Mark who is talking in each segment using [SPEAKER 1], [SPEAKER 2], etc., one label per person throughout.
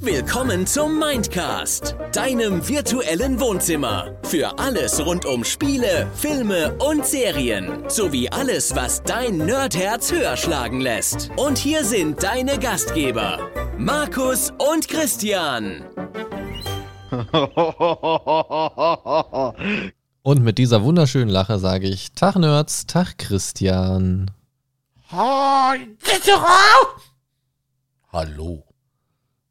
[SPEAKER 1] Willkommen zum Mindcast, deinem virtuellen Wohnzimmer. Für alles rund um Spiele, Filme und Serien. Sowie alles, was dein Nerdherz höher schlagen lässt. Und hier sind deine Gastgeber, Markus und Christian.
[SPEAKER 2] Und mit dieser wunderschönen Lache sage ich Tag Nerds, Tag Christian.
[SPEAKER 3] Hallo.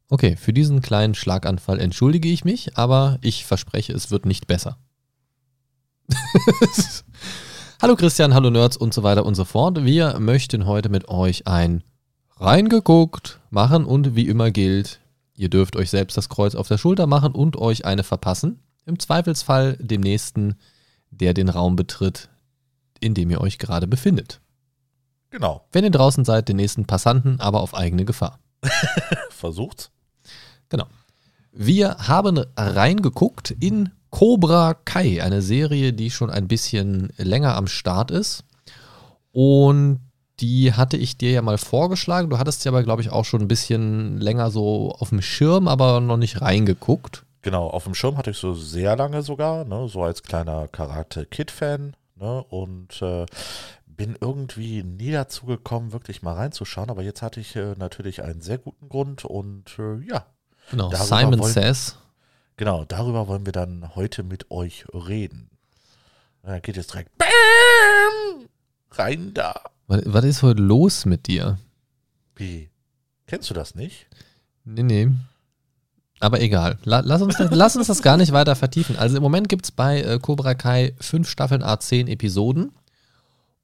[SPEAKER 2] Okay, für diesen kleinen Schlaganfall entschuldige ich mich, aber ich verspreche, es wird nicht besser. hallo Christian, hallo Nerds und so weiter und so fort. Wir möchten heute mit euch ein reingeguckt machen und wie immer gilt, ihr dürft euch selbst das Kreuz auf der Schulter machen und euch eine verpassen. Im Zweifelsfall dem nächsten, der den Raum betritt, in dem ihr euch gerade befindet.
[SPEAKER 3] Genau.
[SPEAKER 2] Wenn ihr draußen seid, den nächsten Passanten, aber auf eigene Gefahr.
[SPEAKER 3] Versucht's.
[SPEAKER 2] Genau. Wir haben reingeguckt in Cobra Kai, eine Serie, die schon ein bisschen länger am Start ist. Und die hatte ich dir ja mal vorgeschlagen. Du hattest sie aber, glaube ich, auch schon ein bisschen länger so auf dem Schirm, aber noch nicht reingeguckt.
[SPEAKER 3] Genau, auf dem Schirm hatte ich so sehr lange sogar, ne, so als kleiner Karate-Kid-Fan. Ne, und äh, bin irgendwie nie dazu gekommen, wirklich mal reinzuschauen. Aber jetzt hatte ich äh, natürlich einen sehr guten Grund und äh, ja,
[SPEAKER 2] Genau, Simon
[SPEAKER 3] wollen-
[SPEAKER 2] Says.
[SPEAKER 3] Genau, darüber wollen wir dann heute mit euch reden. Da geht es direkt BAM! rein da.
[SPEAKER 2] Was, was ist heute los mit dir?
[SPEAKER 3] Wie? Kennst du das nicht?
[SPEAKER 2] Nee, nee. Aber egal. La, lass, uns, das- lass uns das gar nicht weiter vertiefen. Also im Moment gibt es bei äh, Cobra Kai fünf Staffeln A10 Episoden.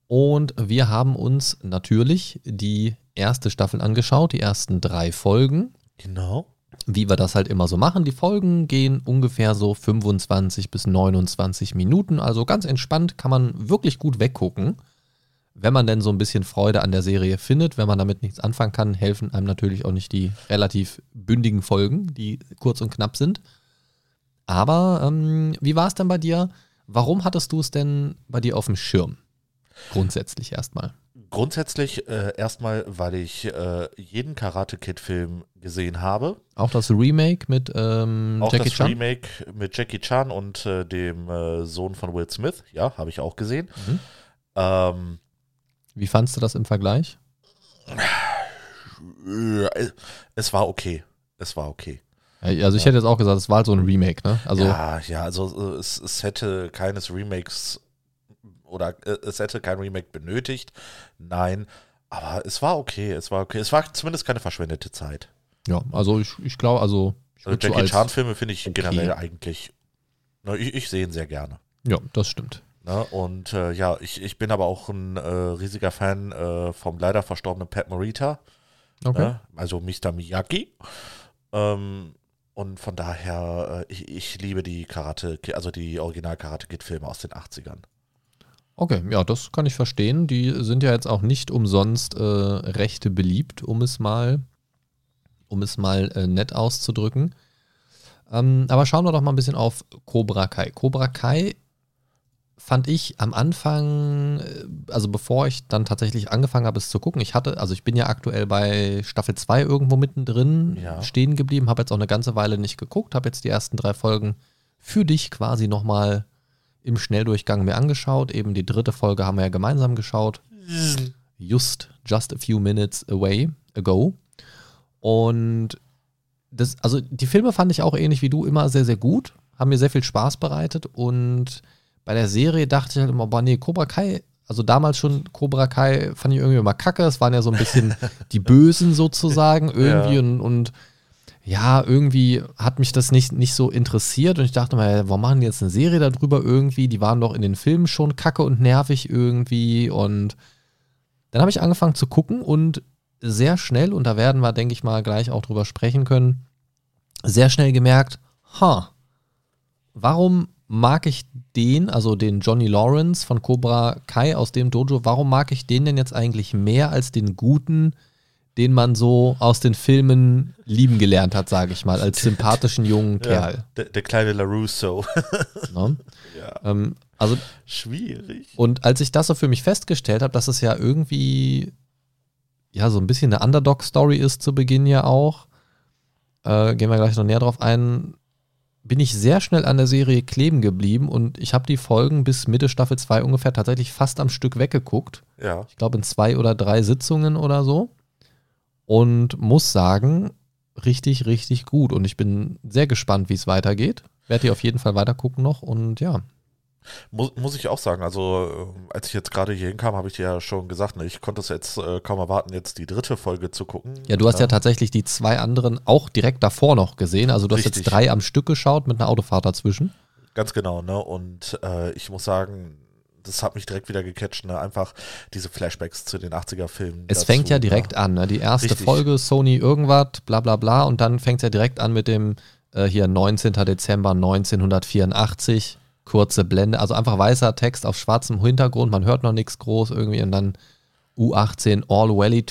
[SPEAKER 2] Und wir haben uns natürlich die erste Staffel angeschaut, die ersten drei Folgen.
[SPEAKER 3] Genau.
[SPEAKER 2] Wie wir das halt immer so machen. Die Folgen gehen ungefähr so 25 bis 29 Minuten. Also ganz entspannt kann man wirklich gut weggucken. Wenn man denn so ein bisschen Freude an der Serie findet, wenn man damit nichts anfangen kann, helfen einem natürlich auch nicht die relativ bündigen Folgen, die kurz und knapp sind. Aber ähm, wie war es denn bei dir? Warum hattest du es denn bei dir auf dem Schirm? Grundsätzlich erstmal.
[SPEAKER 3] Grundsätzlich äh, erstmal, weil ich äh, jeden Karate-Kid-Film gesehen habe.
[SPEAKER 2] Auch das Remake mit ähm,
[SPEAKER 3] Auch
[SPEAKER 2] Jackie
[SPEAKER 3] das
[SPEAKER 2] Chan?
[SPEAKER 3] Remake mit Jackie Chan und äh, dem äh, Sohn von Will Smith. Ja, habe ich auch gesehen.
[SPEAKER 2] Mhm.
[SPEAKER 3] Ähm,
[SPEAKER 2] Wie fandst du das im Vergleich?
[SPEAKER 3] äh, es war okay. Es war okay.
[SPEAKER 2] Also ich hätte jetzt auch gesagt, es war halt so ein Remake, ne? Also
[SPEAKER 3] ja, ja, also äh, es, es hätte keines Remakes oder äh, es hätte kein Remake benötigt. Nein, aber es war okay. Es war okay. Es war zumindest keine verschwendete Zeit.
[SPEAKER 2] Ja, also ich, ich glaube, also ich
[SPEAKER 3] Also
[SPEAKER 2] so
[SPEAKER 3] Jackie
[SPEAKER 2] als-
[SPEAKER 3] Chan-Filme finde ich
[SPEAKER 2] okay.
[SPEAKER 3] generell eigentlich. Ne, ich, ich sehe ihn sehr gerne.
[SPEAKER 2] Ja, das stimmt.
[SPEAKER 3] Ne? Und äh, ja, ich, ich bin aber auch ein äh, riesiger Fan äh, vom leider verstorbenen Pat Morita,
[SPEAKER 2] Okay.
[SPEAKER 3] ne? also Mr. Miyagi. Ähm, und von daher, äh, ich, ich liebe die Karate, also die Original-Karate-Kid-Filme aus den 80ern.
[SPEAKER 2] Okay, ja, das kann ich verstehen. Die sind ja jetzt auch nicht umsonst äh, recht beliebt, um es mal, um es mal äh, nett auszudrücken. Ähm, aber schauen wir doch mal ein bisschen auf Cobra Kai. Cobra Kai fand ich am Anfang, äh, also bevor ich dann tatsächlich angefangen habe, es zu gucken, ich hatte, also ich bin ja aktuell bei Staffel 2 irgendwo mittendrin
[SPEAKER 3] Ja.
[SPEAKER 2] stehen geblieben, habe jetzt auch eine ganze Weile nicht geguckt, habe jetzt die ersten drei Folgen für dich quasi nochmal im Schnelldurchgang mir angeschaut. Eben die dritte Folge haben wir ja gemeinsam geschaut. Just, just a few minutes away, ago. Und das, also die Filme fand ich auch ähnlich wie du immer sehr, sehr gut. Haben mir sehr viel Spaß bereitet. Und bei der Serie dachte ich halt immer, boah, nee, Cobra Kai, also damals schon Cobra Kai fand ich irgendwie immer kacke. Es waren ja so ein bisschen die Bösen sozusagen irgendwie
[SPEAKER 3] Ja.
[SPEAKER 2] und, und ja, irgendwie hat mich das nicht, nicht so interessiert und ich dachte mal, warum machen die jetzt eine Serie darüber irgendwie? Die waren doch in den Filmen schon kacke und nervig irgendwie und dann habe ich angefangen zu gucken und sehr schnell, und da werden wir, denke ich mal, gleich auch drüber sprechen können, sehr schnell gemerkt, ha, warum mag ich den, also den Johnny Lawrence von Cobra Kai aus dem Dojo, warum mag ich den denn jetzt eigentlich mehr als den guten, den man so aus den Filmen lieben gelernt hat, sage ich mal, als sympathischen jungen Kerl.
[SPEAKER 3] Ja, der, der kleine LaRusso.
[SPEAKER 2] Ne?
[SPEAKER 3] ja.
[SPEAKER 2] Ähm, also
[SPEAKER 3] Schwierig.
[SPEAKER 2] Und als ich das so für mich festgestellt habe, dass es ja irgendwie, ja so ein bisschen eine Underdog-Story ist zu Beginn ja auch. Äh, gehen wir gleich noch näher drauf ein. Bin ich sehr schnell an der Serie kleben geblieben und ich habe die Folgen bis Mitte Staffel 2 ungefähr tatsächlich fast am Stück weggeguckt.
[SPEAKER 3] Ja.
[SPEAKER 2] Ich glaube in zwei oder drei Sitzungen oder so. Und muss sagen, richtig, richtig gut. Und ich bin sehr gespannt, wie es weitergeht. Werde die auf jeden Fall weitergucken noch und ja.
[SPEAKER 3] Muss, muss ich auch sagen, also äh, als ich jetzt gerade hier hinkam, habe ich dir ja schon gesagt, ne, ich konnte es jetzt äh, kaum erwarten, jetzt die dritte Folge zu gucken.
[SPEAKER 2] Ja, du hast ja
[SPEAKER 3] Ähm,
[SPEAKER 2] tatsächlich die zwei anderen auch direkt davor noch gesehen. Also du hast
[SPEAKER 3] Richtig.
[SPEAKER 2] jetzt drei am Stück geschaut mit einer Autofahrt dazwischen.
[SPEAKER 3] Ganz genau, ne? Und äh, ich muss sagen, das hat mich direkt wieder gecatcht, ne? Einfach diese Flashbacks zu den 80er-Filmen.
[SPEAKER 2] Es fängt ja direkt an, ne? Die erste
[SPEAKER 3] Richtig.
[SPEAKER 2] Folge, Sony irgendwas, bla bla bla. Und dann fängt es ja direkt an mit dem äh, hier 19. Dezember 1984. Kurze Blende, also einfach weißer Text auf schwarzem Hintergrund, man hört noch nichts groß irgendwie und dann U18 All Valley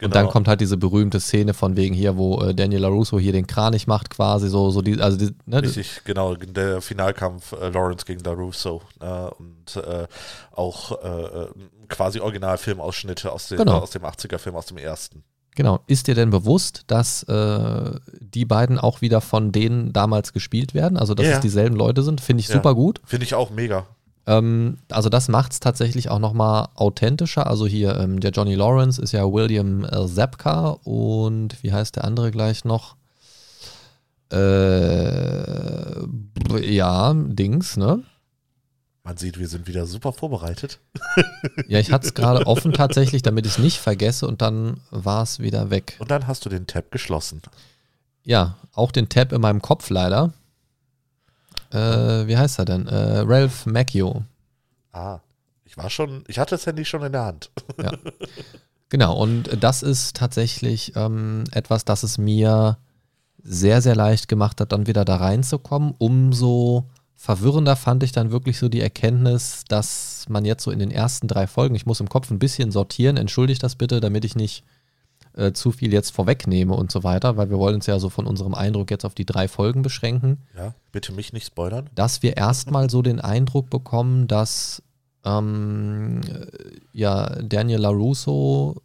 [SPEAKER 2] Turnier. Und dann
[SPEAKER 3] Genau.
[SPEAKER 2] kommt halt diese berühmte Szene von wegen hier, wo äh, Daniel LaRusso hier den Kranich macht quasi, so, so die, also die, ne,
[SPEAKER 3] Richtig, genau, der Finalkampf äh, Lawrence gegen LaRusso äh, und äh, auch äh, quasi Originalfilmausschnitte aus dem,
[SPEAKER 2] Genau.
[SPEAKER 3] aus dem 80er-Film, aus dem ersten.
[SPEAKER 2] Genau. Ist dir denn bewusst, dass äh, die beiden auch wieder von denen damals gespielt werden? Also, dass
[SPEAKER 3] Ja,
[SPEAKER 2] es dieselben Leute sind? Finde ich
[SPEAKER 3] Ja.
[SPEAKER 2] super gut.
[SPEAKER 3] Finde ich auch mega.
[SPEAKER 2] Ähm, also, das macht es tatsächlich auch nochmal authentischer. Also, hier, ähm, der Johnny Lawrence ist ja William äh, Zabka und wie heißt der andere gleich noch? Äh, ja, Dings, ne?
[SPEAKER 3] Man sieht, wir sind wieder super vorbereitet.
[SPEAKER 2] Ja, ich hatte es gerade offen tatsächlich, damit ich es nicht vergesse und dann war es wieder weg.
[SPEAKER 3] Und dann hast du den Tab geschlossen.
[SPEAKER 2] Ja, auch den Tab in meinem Kopf leider. Äh, wie heißt er denn? Äh, Ralph Macchio.
[SPEAKER 3] Ah, ich war schon, ich hatte das Handy schon in der Hand.
[SPEAKER 2] Genau, und das ist tatsächlich ähm, etwas, das es mir sehr, sehr leicht gemacht hat, dann wieder da reinzukommen. Umso verwirrender fand ich dann wirklich so die Erkenntnis, dass man jetzt so in den ersten drei Folgen, ich muss im Kopf ein bisschen sortieren, entschuldigt das bitte, damit ich nicht äh, zu viel jetzt vorwegnehme und so weiter, weil wir wollen uns ja so von unserem Eindruck jetzt auf die drei Folgen beschränken.
[SPEAKER 3] Ja, bitte mich nicht spoilern.
[SPEAKER 2] dass wir erstmal so den Eindruck bekommen, dass ähm, äh, ja Daniel LaRusso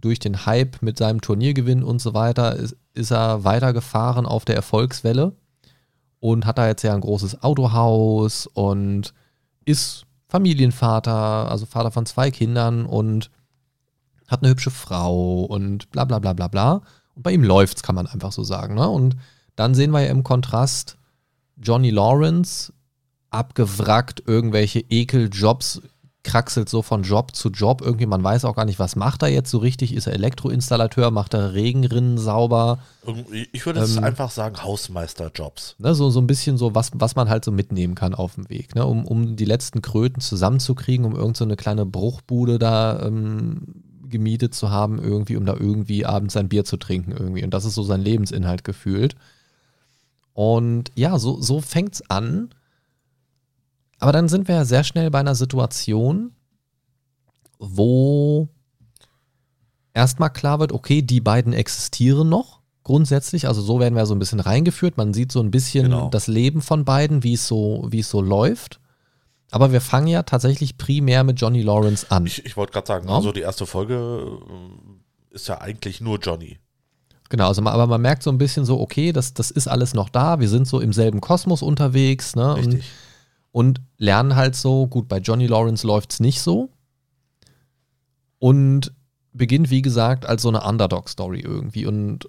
[SPEAKER 2] durch den Hype mit seinem Turniergewinn und so weiter ist, ist er weitergefahren auf der Erfolgswelle und hat da jetzt ja ein großes Autohaus und ist Familienvater, also Vater von zwei Kindern und hat eine hübsche Frau und bla bla bla bla bla. Und bei ihm läuft's, kann man einfach so sagen. Ne? Und dann sehen wir ja im Kontrast Johnny Lawrence abgewrackt, irgendwelche Ekeljobs, kraxelt so von Job zu Job. Irgendwie, man weiß auch gar nicht, was macht er jetzt so richtig. Ist er Elektroinstallateur, macht er Regenrinnen sauber?
[SPEAKER 3] Irgendwie- Ich würde es
[SPEAKER 2] Ähm,
[SPEAKER 3] einfach sagen, Hausmeisterjobs.
[SPEAKER 2] Ne, so, so ein bisschen so, was, was man halt so mitnehmen kann auf dem Weg, ne, um, um die letzten Kröten zusammenzukriegen, um irgend so eine kleine Bruchbude da ähm, gemietet zu haben, irgendwie, um da irgendwie abends sein Bier zu trinken irgendwie. Und das ist so sein Lebensinhalt gefühlt. Und ja, so, so fängt's an. Aber dann sind wir ja sehr schnell bei einer Situation, wo erstmal klar wird, okay, die beiden existieren noch grundsätzlich. Also so werden wir so ein bisschen reingeführt. Man sieht so ein bisschen
[SPEAKER 3] Genau.
[SPEAKER 2] das Leben von beiden, wie es so, wie es so läuft. Aber wir fangen ja tatsächlich primär mit Johnny Lawrence an.
[SPEAKER 3] Ich, ich wollte gerade sagen,
[SPEAKER 2] Ja.
[SPEAKER 3] also die erste Folge äh, ist ja eigentlich nur Johnny.
[SPEAKER 2] Genau, also man, aber man merkt so ein bisschen so, okay, das, das ist alles noch da. Wir sind so im selben Kosmos unterwegs, ne? Und,
[SPEAKER 3] Richtig.
[SPEAKER 2] und lernen halt so, gut, bei Johnny Lawrence läuft es nicht so. Und beginnt, wie gesagt, als so eine Underdog-Story irgendwie. Und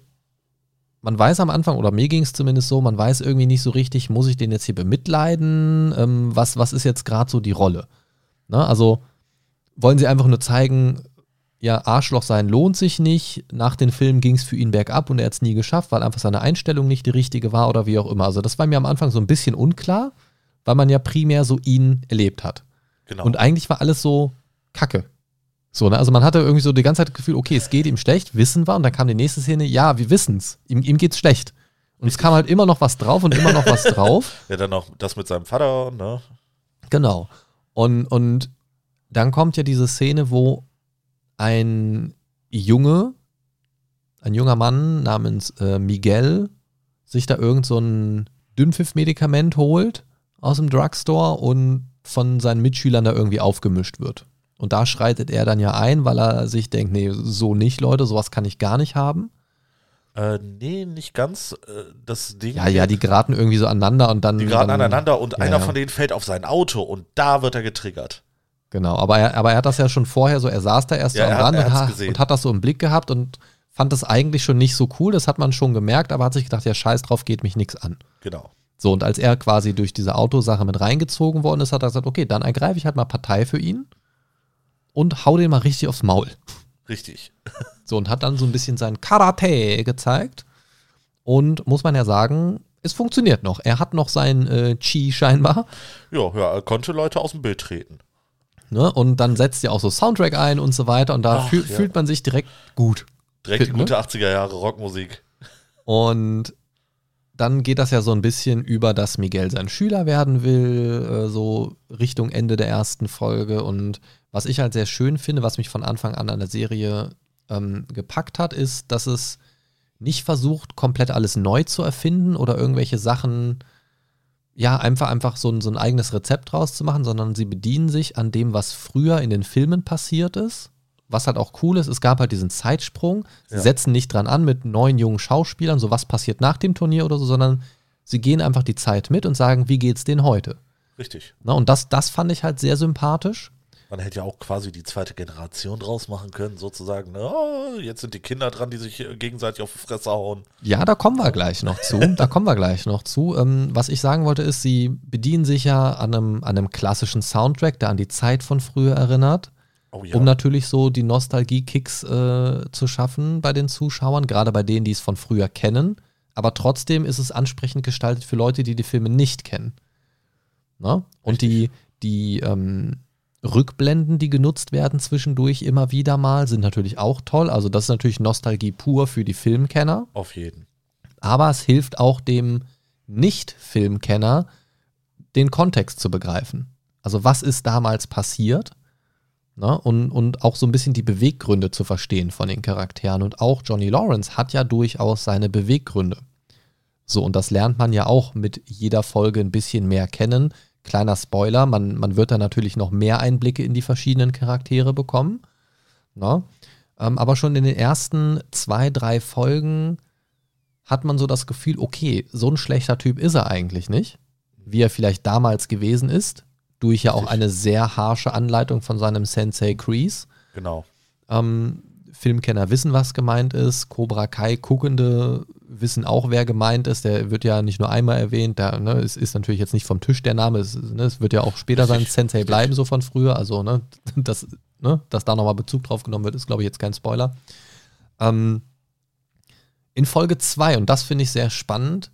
[SPEAKER 2] man weiß am Anfang, oder mir ging es zumindest so, man weiß irgendwie nicht so richtig, muss ich den jetzt hier bemitleiden? Ähm, was, was ist jetzt gerade so die Rolle? Ne? Also wollen sie einfach nur zeigen, ja, Arschloch sein lohnt sich nicht. Nach den Filmen ging es für ihn bergab und er hat es nie geschafft, weil einfach seine Einstellung nicht die richtige war oder wie auch immer. Also das war mir am Anfang so ein bisschen unklar, weil man ja primär so ihn erlebt hat.
[SPEAKER 3] Genau.
[SPEAKER 2] Und eigentlich war alles so Kacke. So, ne? Also man hatte irgendwie so die ganze Zeit das Gefühl, okay, es geht ihm schlecht, wissen wir. Und dann kam die nächste Szene, ja, wir wissen's. Ihm, ihm geht's schlecht. Und es kam halt immer noch was drauf und immer noch was drauf.
[SPEAKER 3] ja, dann noch das mit seinem Vater, ne?
[SPEAKER 2] Genau. Und, und dann kommt ja diese Szene, wo ein Junge, ein junger Mann namens äh, Miguel, sich da irgend so ein Dünnpfiff-Medikament holt aus dem Drugstore und von seinen Mitschülern da irgendwie aufgemischt wird. Und da schreitet er dann ja ein, weil er sich denkt, nee, so nicht, Leute, sowas kann ich gar nicht haben.
[SPEAKER 3] Äh, nee, nicht ganz. Äh, das Ding.
[SPEAKER 2] Ja, ja, die geraten irgendwie so aneinander und dann.
[SPEAKER 3] Die geraten
[SPEAKER 2] dann,
[SPEAKER 3] aneinander und
[SPEAKER 2] ja,
[SPEAKER 3] einer
[SPEAKER 2] ja.
[SPEAKER 3] von denen fällt auf sein Auto und da wird er getriggert.
[SPEAKER 2] Genau, aber er, aber er hat das ja schon vorher so, er saß da erst
[SPEAKER 3] Ja,
[SPEAKER 2] so am Rand und, ha und hat das so im Blick gehabt und fand das eigentlich schon nicht so cool, das hat man schon gemerkt, aber hat sich gedacht, ja, scheiß drauf, geht mich nichts an.
[SPEAKER 3] Genau.
[SPEAKER 2] So, und als er quasi durch diese Autosache mit reingezogen worden ist, hat er gesagt, okay, dann ergreife ich halt mal Partei für ihn und hau den mal richtig aufs Maul.
[SPEAKER 3] Richtig.
[SPEAKER 2] So, und hat dann so ein bisschen sein Karate gezeigt. Und muss man ja sagen, es funktioniert noch. Er hat noch sein äh, Chi scheinbar.
[SPEAKER 3] Ja, ja, er konnte Leute aus dem Bild treten.
[SPEAKER 2] Ne? Und dann setzt ja auch so Soundtrack ein und so weiter. Und da
[SPEAKER 3] Ach,
[SPEAKER 2] fühl,
[SPEAKER 3] ja.
[SPEAKER 2] fühlt man sich direkt gut.
[SPEAKER 3] Direkt die
[SPEAKER 2] Fit, ne?
[SPEAKER 3] gute 80er Jahre Rockmusik.
[SPEAKER 2] Und dann geht das ja so ein bisschen über, dass Miguel sein Schüler werden will, äh, so Richtung Ende der ersten Folge. Und was ich halt sehr schön finde, was mich von Anfang an an der Serie ähm, gepackt hat, ist, dass es nicht versucht, komplett alles neu zu erfinden oder irgendwelche Sachen, ja, einfach, einfach so ein, so ein eigenes Rezept draus zu machen, sondern sie bedienen sich an dem, was früher in den Filmen passiert ist. Was halt auch cool ist, es gab halt diesen Zeitsprung. Sie
[SPEAKER 3] Ja.
[SPEAKER 2] setzen nicht dran an mit neuen jungen Schauspielern, so was passiert nach dem Turnier oder so, sondern sie gehen einfach die Zeit mit und sagen, wie geht's denen heute?
[SPEAKER 3] Richtig.
[SPEAKER 2] Na, und das, das fand ich halt sehr sympathisch.
[SPEAKER 3] Man hätte ja auch quasi die zweite Generation draus machen können, sozusagen. Ne? Oh, jetzt sind die Kinder dran, die sich äh, gegenseitig auf die Fresse hauen.
[SPEAKER 2] Ja, da kommen wir gleich noch zu. Da kommen wir gleich noch zu. Ähm, was ich sagen wollte, ist, sie bedienen sich ja an einem, an einem klassischen Soundtrack, der an die Zeit von früher erinnert,
[SPEAKER 3] Oh ja.
[SPEAKER 2] um natürlich so die Nostalgie-Kicks äh, zu schaffen bei den Zuschauern, gerade bei denen, die es von früher kennen. Aber trotzdem ist es ansprechend gestaltet für Leute, die die Filme nicht kennen. Na? Und die, die ähm, Rückblenden, die genutzt werden zwischendurch immer wieder mal, sind natürlich auch toll. Also das ist natürlich Nostalgie pur für die Filmkenner.
[SPEAKER 3] Auf jeden.
[SPEAKER 2] Aber es hilft auch dem Nicht-Filmkenner, den Kontext zu begreifen. Also was ist damals passiert? Ne? Und, und auch so ein bisschen die Beweggründe zu verstehen von den Charakteren. Und auch Johnny Lawrence hat ja durchaus seine Beweggründe. So, und das lernt man ja auch mit jeder Folge ein bisschen mehr kennen. Kleiner Spoiler, man, man wird da natürlich noch mehr Einblicke in die verschiedenen Charaktere bekommen. Ne? Ähm, aber schon in den ersten zwei, drei Folgen hat man so das Gefühl, okay, so ein schlechter Typ ist er eigentlich nicht, wie er vielleicht damals gewesen ist, durch ja auch eine sehr harsche Anleitung von seinem Sensei Kreese.
[SPEAKER 3] Genau.
[SPEAKER 2] Ähm, Filmkenner wissen, was gemeint ist. Cobra Kai Guckende wissen auch, wer gemeint ist. Der wird ja nicht nur einmal erwähnt. Der, ne, es ist natürlich jetzt nicht vom Tisch der Name. Es, ne, es wird ja auch später sein Sensei bleiben, so von früher. Also, ne, das, ne, dass da nochmal Bezug drauf genommen wird, ist, glaube ich, jetzt kein Spoiler. Ähm, in Folge 2, und das finde ich sehr spannend,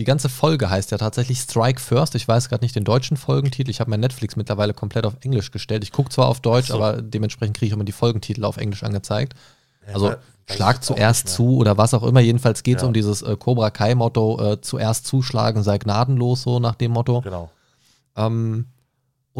[SPEAKER 2] die ganze Folge heißt ja tatsächlich Strike First. Ich weiß gerade nicht den deutschen Folgentitel. Ich habe mein Netflix mittlerweile komplett auf Englisch gestellt. Ich gucke zwar auf Deutsch,
[SPEAKER 3] so.
[SPEAKER 2] aber dementsprechend kriege ich immer die Folgentitel auf Englisch angezeigt.
[SPEAKER 3] Ja,
[SPEAKER 2] Also schlag zuerst zu oder was auch immer. Jedenfalls geht es
[SPEAKER 3] Ja.
[SPEAKER 2] um dieses äh, Cobra Kai-Motto, äh, zuerst zuschlagen, sei gnadenlos, so nach dem Motto.
[SPEAKER 3] Genau.
[SPEAKER 2] Ähm,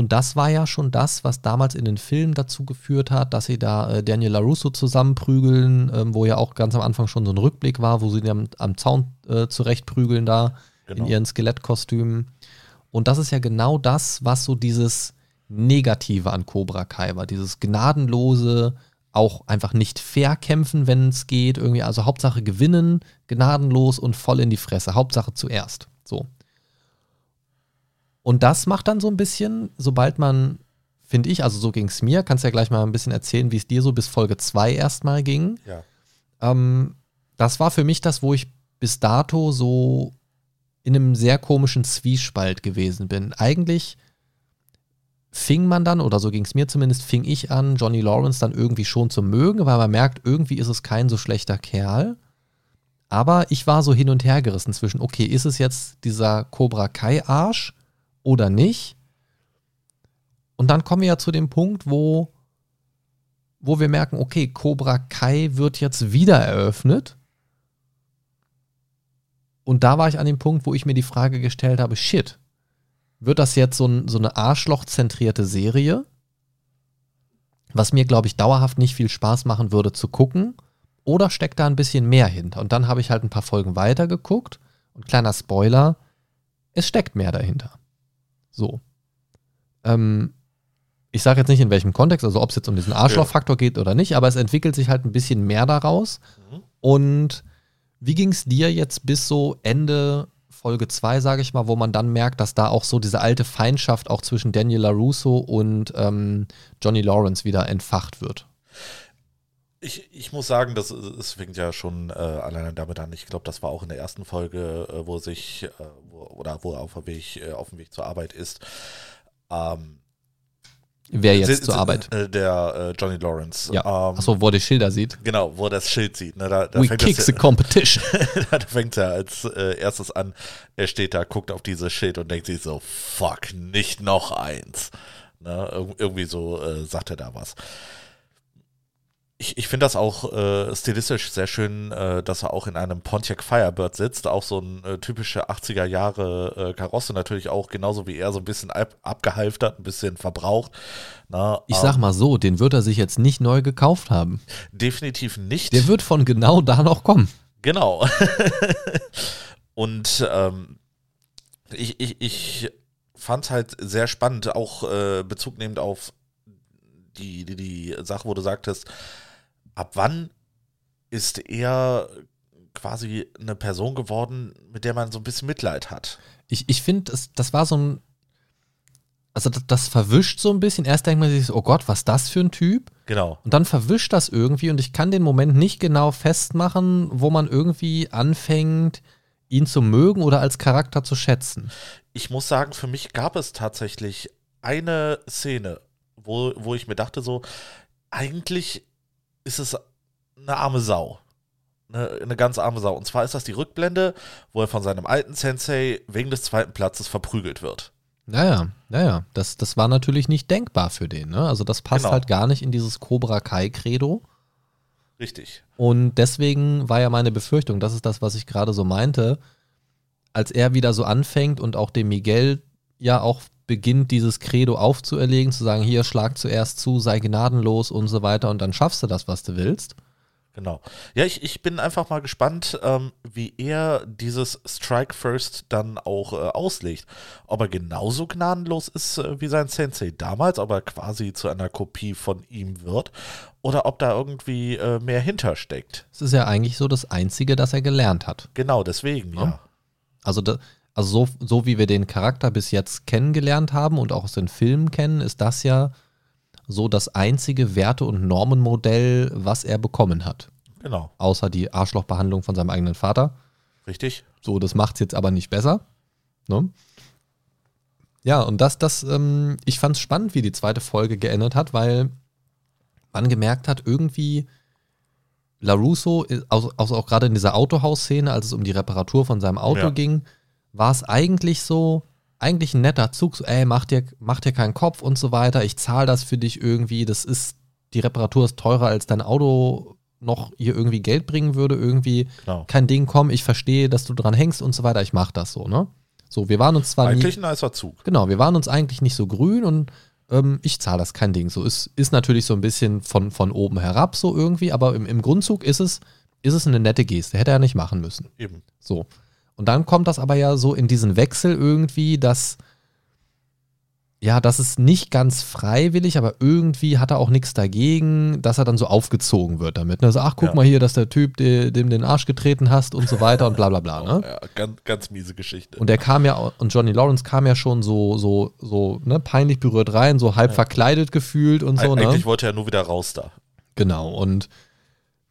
[SPEAKER 2] und das war ja schon das, was damals in den Filmen dazu geführt hat, dass sie da äh, Daniel LaRusso zusammenprügeln, ähm, wo ja auch ganz am Anfang schon so ein Rückblick war, wo sie ihn am, am Zaun äh, zurechtprügeln da
[SPEAKER 3] Genau.
[SPEAKER 2] in ihren Skelettkostümen. Und das ist ja genau das, was so dieses Negative an Cobra Kai war, dieses gnadenlose, auch einfach nicht fair kämpfen, wenn es geht, irgendwie, also Hauptsache gewinnen, gnadenlos und voll in die Fresse, Hauptsache zuerst. So. Und das macht dann so ein bisschen, sobald man, finde ich, also so ging es mir, kannst ja gleich mal ein bisschen erzählen, wie es dir so bis Folge 2 erstmal ging.
[SPEAKER 3] Ja.
[SPEAKER 2] Ähm, das war für mich das, wo ich bis dato so in einem sehr komischen Zwiespalt gewesen bin. Eigentlich fing man dann, oder so ging es mir zumindest, fing ich an, Johnny Lawrence dann irgendwie schon zu mögen, weil man merkt, irgendwie ist es kein so schlechter Kerl. Aber ich war so hin und her gerissen zwischen, okay, ist es jetzt dieser Cobra Kai-Arsch oder nicht? Und dann kommen wir ja zu dem Punkt, wo, wo wir merken, okay, Cobra Kai wird jetzt wieder eröffnet. Und da war ich an dem Punkt, wo ich mir die Frage gestellt habe, shit, wird das jetzt so, ein, so eine Arschloch-zentrierte Serie? Was mir, glaube ich, dauerhaft nicht viel Spaß machen würde zu gucken. Oder steckt da ein bisschen mehr hinter? Und dann habe ich halt ein paar Folgen weiter geguckt. Und kleiner Spoiler, es steckt mehr dahinter. So. Ähm, Ich sage jetzt nicht in welchem Kontext, also ob es jetzt um diesen Arschlochfaktor geht oder nicht, aber es entwickelt sich halt ein bisschen mehr daraus.
[SPEAKER 3] Mhm.
[SPEAKER 2] Und wie ging es dir jetzt bis so Ende Folge 2, sage ich mal, wo man dann merkt, dass da auch so diese alte Feindschaft auch zwischen Daniel LaRusso und ähm, Johnny Lawrence wieder entfacht wird?
[SPEAKER 3] Ich, ich muss sagen, das, es fängt ja schon äh, alleine damit an. Ich glaube, das war auch in der ersten Folge, äh, wo sich, äh, oder wo er auf dem Weg, äh, auf dem Weg zur Arbeit ist. Ähm,
[SPEAKER 2] Wer jetzt
[SPEAKER 3] si-
[SPEAKER 2] zur Arbeit?
[SPEAKER 3] äh, Der äh, Johnny Lawrence.
[SPEAKER 2] Ja.
[SPEAKER 3] Ähm,
[SPEAKER 2] Achso, wo er die Schilder sieht.
[SPEAKER 3] Genau, wo er das Schild sieht. Ne? Da, da
[SPEAKER 2] We
[SPEAKER 3] fängt
[SPEAKER 2] kick the competition.
[SPEAKER 3] da fängt er als äh, erstes an. Er steht da, guckt auf dieses Schild und denkt sich so, fuck, nicht noch eins. Ne? Ir irgendwie so äh, sagt er da was. Ich, ich finde das auch äh, stilistisch sehr schön, äh, dass er auch in einem Pontiac Firebird sitzt. Auch so ein äh, typische 80er Jahre äh, Karosse, natürlich auch genauso wie er, so ein bisschen ab, abgehalftert, ein bisschen verbraucht. Na,
[SPEAKER 2] Ich
[SPEAKER 3] ähm,
[SPEAKER 2] sag mal so, den wird er sich jetzt nicht neu gekauft haben.
[SPEAKER 3] definitiv nicht.
[SPEAKER 2] Der wird von genau da noch kommen.
[SPEAKER 3] Genau. Und ähm, ich, ich, ich fand es halt sehr spannend, auch äh, Bezug nehmend auf die, die, die Sache, wo du sagtest, ab wann ist er quasi eine Person geworden, mit der man so ein bisschen Mitleid hat.
[SPEAKER 2] Ich, ich finde, das, das war so ein. Also, das, das verwischt so ein bisschen. Erst denkt man sich, so, oh Gott, was ist das für ein Typ?
[SPEAKER 3] Genau.
[SPEAKER 2] Und dann verwischt das irgendwie und ich kann den Moment nicht genau festmachen, wo man irgendwie anfängt, ihn zu mögen oder als Charakter zu schätzen.
[SPEAKER 3] Ich muss sagen, für mich gab es tatsächlich eine Szene, wo, wo ich mir dachte, so, eigentlich ist es eine arme Sau. Eine, eine ganz arme Sau. Und zwar ist das die Rückblende, wo er von seinem alten Sensei wegen des zweiten Platzes verprügelt wird.
[SPEAKER 2] Naja, naja, das, das war natürlich nicht denkbar für den. Ne? Also, das passt
[SPEAKER 3] Genau.
[SPEAKER 2] halt gar nicht in dieses Cobra Kai-Credo.
[SPEAKER 3] Richtig.
[SPEAKER 2] Und deswegen war ja meine Befürchtung, das ist das, was ich gerade so meinte, als er wieder so anfängt und auch dem Miguel ja auch beginnt, dieses Credo aufzuerlegen, zu sagen, hier schlag zuerst zu, sei gnadenlos und so weiter und dann schaffst du das, was du willst.
[SPEAKER 3] Genau. Ja, ich, ich bin einfach mal gespannt, ähm, wie er dieses Strike First dann auch äh, auslegt. Ob er genauso gnadenlos ist äh, wie sein Sensei damals, ob er quasi zu einer Kopie von ihm wird oder ob da irgendwie äh, mehr hintersteckt.
[SPEAKER 2] Es ist ja eigentlich so das Einzige, das er gelernt hat.
[SPEAKER 3] Genau, deswegen, ja.
[SPEAKER 2] Ja. Also, da, also so, so wie wir den Charakter bis jetzt kennengelernt haben und auch aus den Filmen kennen, ist das ja so das einzige Werte- und Normenmodell, was er bekommen hat.
[SPEAKER 3] Genau,
[SPEAKER 2] Außer die Arschlochbehandlung von seinem eigenen Vater.
[SPEAKER 3] richtig.
[SPEAKER 2] So, das macht es jetzt aber nicht besser. Ne? Ja, und das, das, ähm, ich fand es spannend, wie die zweite Folge geendet hat, weil man gemerkt hat, irgendwie LaRusso, also, also auch gerade in dieser Autohaus-Szene, als es um die Reparatur von seinem Auto
[SPEAKER 3] Ja.
[SPEAKER 2] ging, war es eigentlich so, eigentlich ein netter Zug, so, ey, mach dir, mach dir keinen Kopf und so weiter, ich zahle das für dich irgendwie, das ist, die Reparatur ist teurer, als dein Auto noch hier irgendwie Geld bringen würde, irgendwie
[SPEAKER 3] Genau.
[SPEAKER 2] kein Ding, komm, ich verstehe, dass du dran hängst und so weiter, ich mach das so, ne? So, wir waren uns zwar
[SPEAKER 3] Eigentlich
[SPEAKER 2] nie,
[SPEAKER 3] ein nicer Zug.
[SPEAKER 2] genau, wir waren uns eigentlich nicht so grün und ähm, ich zahle das, kein Ding. So, ist, ist natürlich so ein bisschen von, von oben herab so irgendwie, aber im, im Grundzug ist es, ist es eine nette Geste, hätte er nicht machen müssen.
[SPEAKER 3] Eben.
[SPEAKER 2] So. Und dann kommt das aber ja so in diesen Wechsel irgendwie, dass, ja, das ist nicht ganz freiwillig, aber irgendwie hat er auch nichts dagegen, dass er dann so aufgezogen wird damit. Also, ach, guck
[SPEAKER 3] Ja.
[SPEAKER 2] mal hier, dass der Typ, de, dem den Arsch getreten hast und so weiter und bla bla bla. Ne?
[SPEAKER 3] Ja, ganz, ganz miese Geschichte.
[SPEAKER 2] Und der kam ja, und Johnny Lawrence kam ja schon so, so, so, ne, peinlich berührt rein, so halb verkleidet gefühlt und so,
[SPEAKER 3] Eig-
[SPEAKER 2] ne?
[SPEAKER 3] Eigentlich wollte er nur wieder raus da.
[SPEAKER 2] Genau, und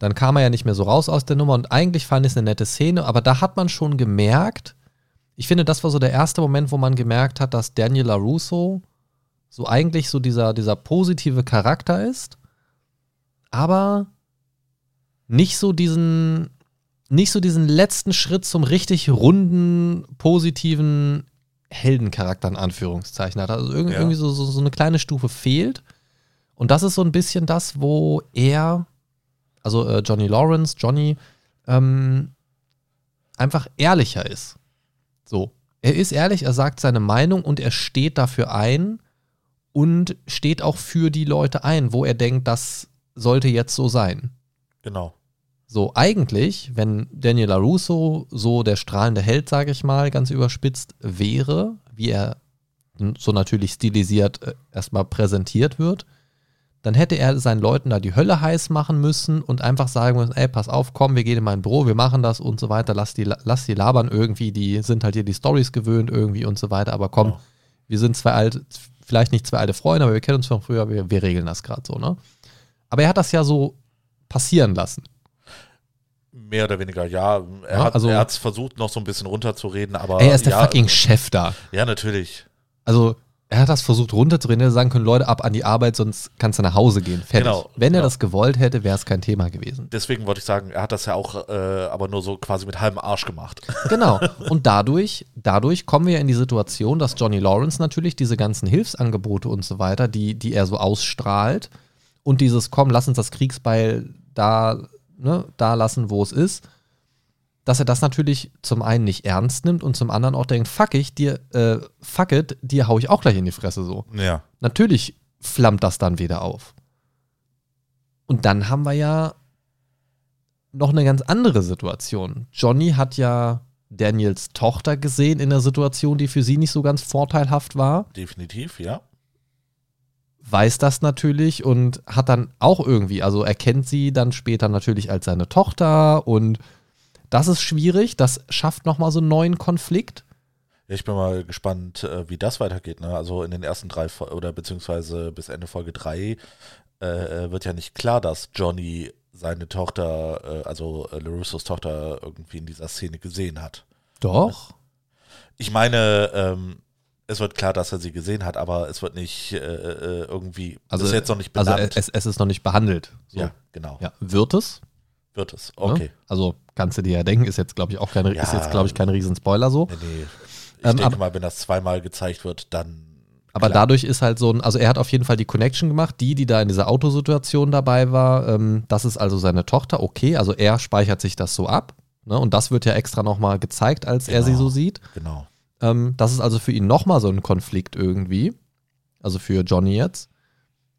[SPEAKER 2] dann kam er ja nicht mehr so raus aus der Nummer und eigentlich fand ich es eine nette Szene, aber da hat man schon gemerkt, ich finde, das war so der erste Moment, wo man gemerkt hat, dass Daniel LaRusso so eigentlich so dieser, dieser positive Charakter ist, aber nicht so diesen, nicht so diesen letzten Schritt zum richtig runden, positiven Heldencharakter in Anführungszeichen hat. Also irgendwie,
[SPEAKER 3] Ja.
[SPEAKER 2] irgendwie so, so, so eine kleine Stufe fehlt. Und das ist so ein bisschen das, wo er, also äh, Johnny Lawrence, Johnny, ähm, einfach ehrlicher ist. So. Er ist ehrlich, er sagt seine Meinung und er steht dafür ein und steht auch für die Leute ein, wo er denkt, das sollte jetzt so sein.
[SPEAKER 3] Genau.
[SPEAKER 2] So, eigentlich, wenn Daniel LaRusso so der strahlende Held, sage ich mal, ganz überspitzt wäre, wie er so natürlich stilisiert äh, erstmal präsentiert wird, dann hätte er seinen Leuten da die Hölle heiß machen müssen und einfach sagen müssen, ey, pass auf, komm, wir gehen in mein Büro, wir machen das und so weiter, lass die, lass die labern irgendwie, die sind halt hier die Stories gewöhnt irgendwie und so weiter, aber komm,
[SPEAKER 3] Ja.
[SPEAKER 2] wir sind zwei alte, vielleicht nicht zwei alte Freunde, aber wir kennen uns von früher, wir, wir regeln das gerade so, ne? Aber er hat das ja so passieren lassen.
[SPEAKER 3] Mehr oder weniger, ja. Er
[SPEAKER 2] Ja,
[SPEAKER 3] hat
[SPEAKER 2] also-
[SPEAKER 3] es versucht, noch so ein bisschen runterzureden, aber.
[SPEAKER 2] Er ist der
[SPEAKER 3] ja,
[SPEAKER 2] fucking Chef da.
[SPEAKER 3] Ja, natürlich.
[SPEAKER 2] Also, er hat das versucht runterzureden, er hätte sagen können, Leute, ab an die Arbeit, sonst kannst du nach Hause gehen. Fertig.
[SPEAKER 3] Genau,
[SPEAKER 2] Wenn er
[SPEAKER 3] genau.
[SPEAKER 2] das gewollt hätte, wäre es kein Thema gewesen.
[SPEAKER 3] Deswegen wollte ich sagen, er hat das ja auch, äh, aber nur so quasi mit halbem Arsch gemacht.
[SPEAKER 2] Genau. Und dadurch, dadurch kommen wir in die Situation, dass Johnny Lawrence natürlich diese ganzen Hilfsangebote und so weiter, die, die er so ausstrahlt und dieses, komm, lass uns das Kriegsbeil da, ne, da lassen, wo es ist, dass er das natürlich zum einen nicht ernst nimmt und zum anderen auch denkt, fuck ich, dir, äh, fuck it, dir hau ich auch gleich in die Fresse so.
[SPEAKER 3] Ja.
[SPEAKER 2] Natürlich flammt das dann wieder auf. Und dann haben wir ja noch eine ganz andere Situation. Johnny hat ja Daniels Tochter gesehen in einer Situation, die für sie nicht so ganz vorteilhaft war,
[SPEAKER 3] Definitiv, ja.
[SPEAKER 2] weiß das natürlich und hat dann auch irgendwie, also erkennt sie dann später natürlich als seine Tochter und das ist schwierig, das schafft nochmal so einen neuen Konflikt.
[SPEAKER 3] Ich bin mal gespannt, äh, wie das weitergeht. Ne? Also in den ersten drei oder beziehungsweise bis Ende Folge drei äh, äh, wird ja nicht klar, dass Johnny seine Tochter, äh, also äh, LaRussos Tochter, irgendwie in dieser Szene gesehen hat.
[SPEAKER 2] Doch.
[SPEAKER 3] Ich meine, ähm, es wird klar, dass er sie gesehen hat, aber es wird nicht äh, irgendwie,
[SPEAKER 2] Also,
[SPEAKER 3] ist jetzt noch nicht
[SPEAKER 2] also es, es ist noch nicht behandelt. So.
[SPEAKER 3] ja, genau.
[SPEAKER 2] Ja, wird es?
[SPEAKER 3] Wird es.
[SPEAKER 2] Ne?
[SPEAKER 3] Okay.
[SPEAKER 2] Also kannst du dir ja denken, ist jetzt glaube ich auch keine,
[SPEAKER 3] Ja.
[SPEAKER 2] ist jetzt glaube ich kein Riesenspoiler so.
[SPEAKER 3] Nee, nee. Ich
[SPEAKER 2] Ähm,
[SPEAKER 3] denke
[SPEAKER 2] aber-
[SPEAKER 3] mal, wenn das zweimal gezeigt wird, dann.
[SPEAKER 2] Aber
[SPEAKER 3] klar.
[SPEAKER 2] dadurch ist halt so ein, also er hat auf jeden Fall die Connection gemacht, die, die da in dieser Autosituation dabei war. Ähm, das ist also seine Tochter, okay, also er speichert sich das so ab. Ne? Und das wird ja extra nochmal gezeigt, als er sie
[SPEAKER 3] Genau.
[SPEAKER 2] so sieht.
[SPEAKER 3] Genau.
[SPEAKER 2] Ähm, das ist also für ihn nochmal so ein Konflikt irgendwie. Also für Johnny jetzt.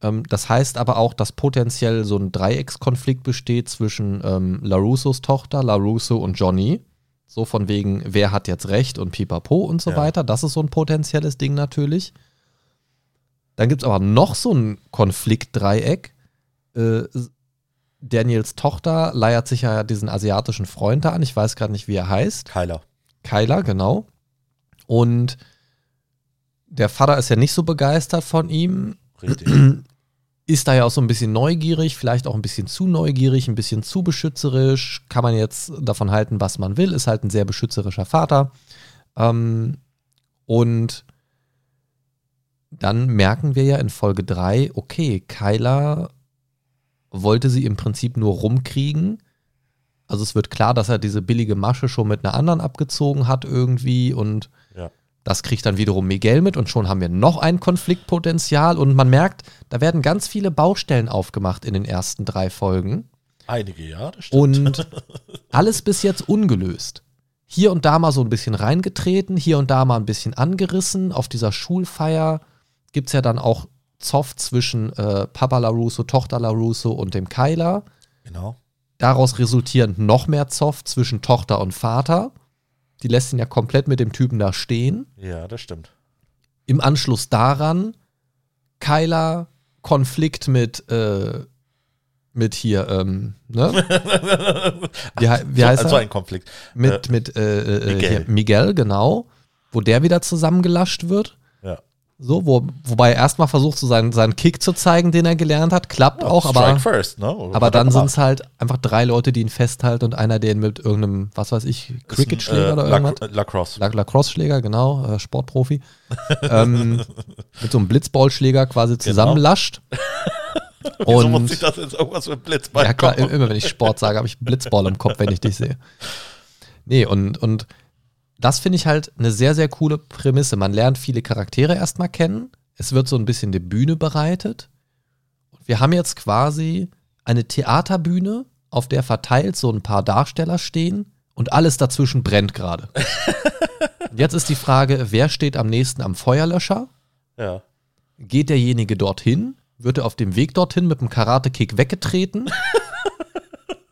[SPEAKER 2] Ähm, das heißt aber auch, dass potenziell so ein Dreieckskonflikt besteht zwischen ähm, LaRussos Tochter, LaRusso und Johnny. So von wegen, wer hat jetzt recht und pipapo und so
[SPEAKER 3] Ja.
[SPEAKER 2] weiter. Das ist so ein potenzielles Ding natürlich. Dann gibt es aber noch so ein Konfliktdreieck. Äh, Daniels Tochter leiert sich ja diesen asiatischen Freund da an. Ich weiß gerade nicht, wie er heißt.
[SPEAKER 3] Kyler.
[SPEAKER 2] Kyler, genau. Und der Vater ist ja nicht so begeistert von ihm,
[SPEAKER 3] Richtig.
[SPEAKER 2] ist da ja auch so ein bisschen neugierig, vielleicht auch ein bisschen zu neugierig, ein bisschen zu beschützerisch. Kann man jetzt davon halten, was man will, ist halt ein sehr beschützerischer Vater. Ähm, und dann merken wir ja in Folge 3, okay, Kyler wollte sie im Prinzip nur rumkriegen. Also es wird klar, dass er diese billige Masche schon mit einer anderen abgezogen hat irgendwie und. Das kriegt dann wiederum Miguel mit und schon haben wir noch ein Konfliktpotenzial und man merkt, da werden ganz viele Baustellen aufgemacht in den ersten drei Folgen
[SPEAKER 3] Einige, ja, das stimmt.
[SPEAKER 2] und alles bis jetzt ungelöst. Hier und da mal so ein bisschen reingetreten, hier und da mal ein bisschen angerissen. Auf dieser Schulfeier gibt es ja dann auch Zoff zwischen äh, Papa LaRusso, Tochter LaRusso und dem Kyler.
[SPEAKER 3] genau.
[SPEAKER 2] Daraus resultierend noch mehr Zoff zwischen Tochter und Vater. Die lässt ihn ja komplett mit dem Typen da stehen.
[SPEAKER 3] Ja, das stimmt.
[SPEAKER 2] Im Anschluss daran Kyler Konflikt mit, äh, mit hier, ähm, ne? Wie, wie
[SPEAKER 3] so,
[SPEAKER 2] heißt
[SPEAKER 3] also
[SPEAKER 2] er?
[SPEAKER 3] ein Konflikt.
[SPEAKER 2] Mit, mit äh, äh,
[SPEAKER 3] Miguel.
[SPEAKER 2] Hier, Miguel, genau. Wo der wieder zusammengelascht wird.
[SPEAKER 3] Ja.
[SPEAKER 2] So, wo, wobei er erstmal versucht, so seinen, seinen Kick zu zeigen, den er gelernt hat. Klappt auch,
[SPEAKER 3] Strike
[SPEAKER 2] aber,
[SPEAKER 3] first, ne?
[SPEAKER 2] aber
[SPEAKER 3] er
[SPEAKER 2] dann sind es halt einfach drei Leute, die ihn festhalten und einer, der ihn mit irgendeinem, was weiß ich, Cricket-Schläger
[SPEAKER 3] ein,
[SPEAKER 2] oder
[SPEAKER 3] äh,
[SPEAKER 2] irgendwas.
[SPEAKER 3] Lac- Lacrosse.
[SPEAKER 2] La Lacrosse-Schläger, genau, äh, Sportprofi, ähm, mit so einem Blitzballschläger quasi zusammenlascht.
[SPEAKER 3] Wieso muss
[SPEAKER 2] Und
[SPEAKER 3] ich das jetzt irgendwas mit Blitzball
[SPEAKER 2] ja klar,
[SPEAKER 3] kommen?
[SPEAKER 2] immer wenn ich Sport sage, habe ich Blitzball im Kopf, wenn ich dich sehe. Nee, und, und das finde ich halt eine sehr, sehr coole Prämisse. Man lernt viele Charaktere erstmal kennen. Es wird so ein bisschen die Bühne bereitet. Wir haben jetzt quasi eine Theaterbühne, auf der verteilt so ein paar Darsteller stehen und alles dazwischen brennt gerade. Jetzt ist die Frage, wer steht am nächsten am Feuerlöscher?
[SPEAKER 3] Ja.
[SPEAKER 2] Geht derjenige dorthin? Wird er auf dem Weg dorthin mit dem Karate-Kick weggetreten?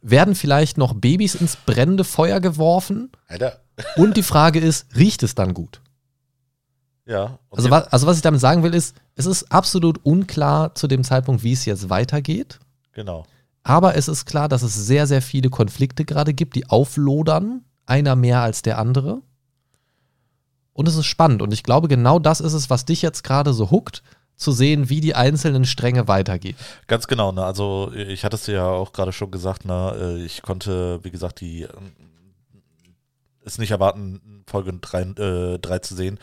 [SPEAKER 2] Werden vielleicht noch Babys ins brennende Feuer geworfen?
[SPEAKER 3] Alter.
[SPEAKER 2] Und die Frage ist, riecht es dann gut?
[SPEAKER 3] Ja. und
[SPEAKER 2] Also, also was ich damit sagen will, ist, es ist absolut unklar zu dem Zeitpunkt, wie es jetzt weitergeht.
[SPEAKER 3] Genau.
[SPEAKER 2] Aber es ist klar, dass es sehr, sehr viele Konflikte gerade gibt, die auflodern, einer mehr als der andere. Und es ist spannend. Und ich glaube, genau das ist es, was dich jetzt gerade so huckt, zu sehen, wie die einzelnen Stränge weitergehen.
[SPEAKER 3] Ganz genau, ne? Also ich hatte es ja auch gerade schon gesagt, ne? äh, Ich konnte, wie gesagt, die ähm, es nicht erwarten, Folge 3 äh, drei zu sehen.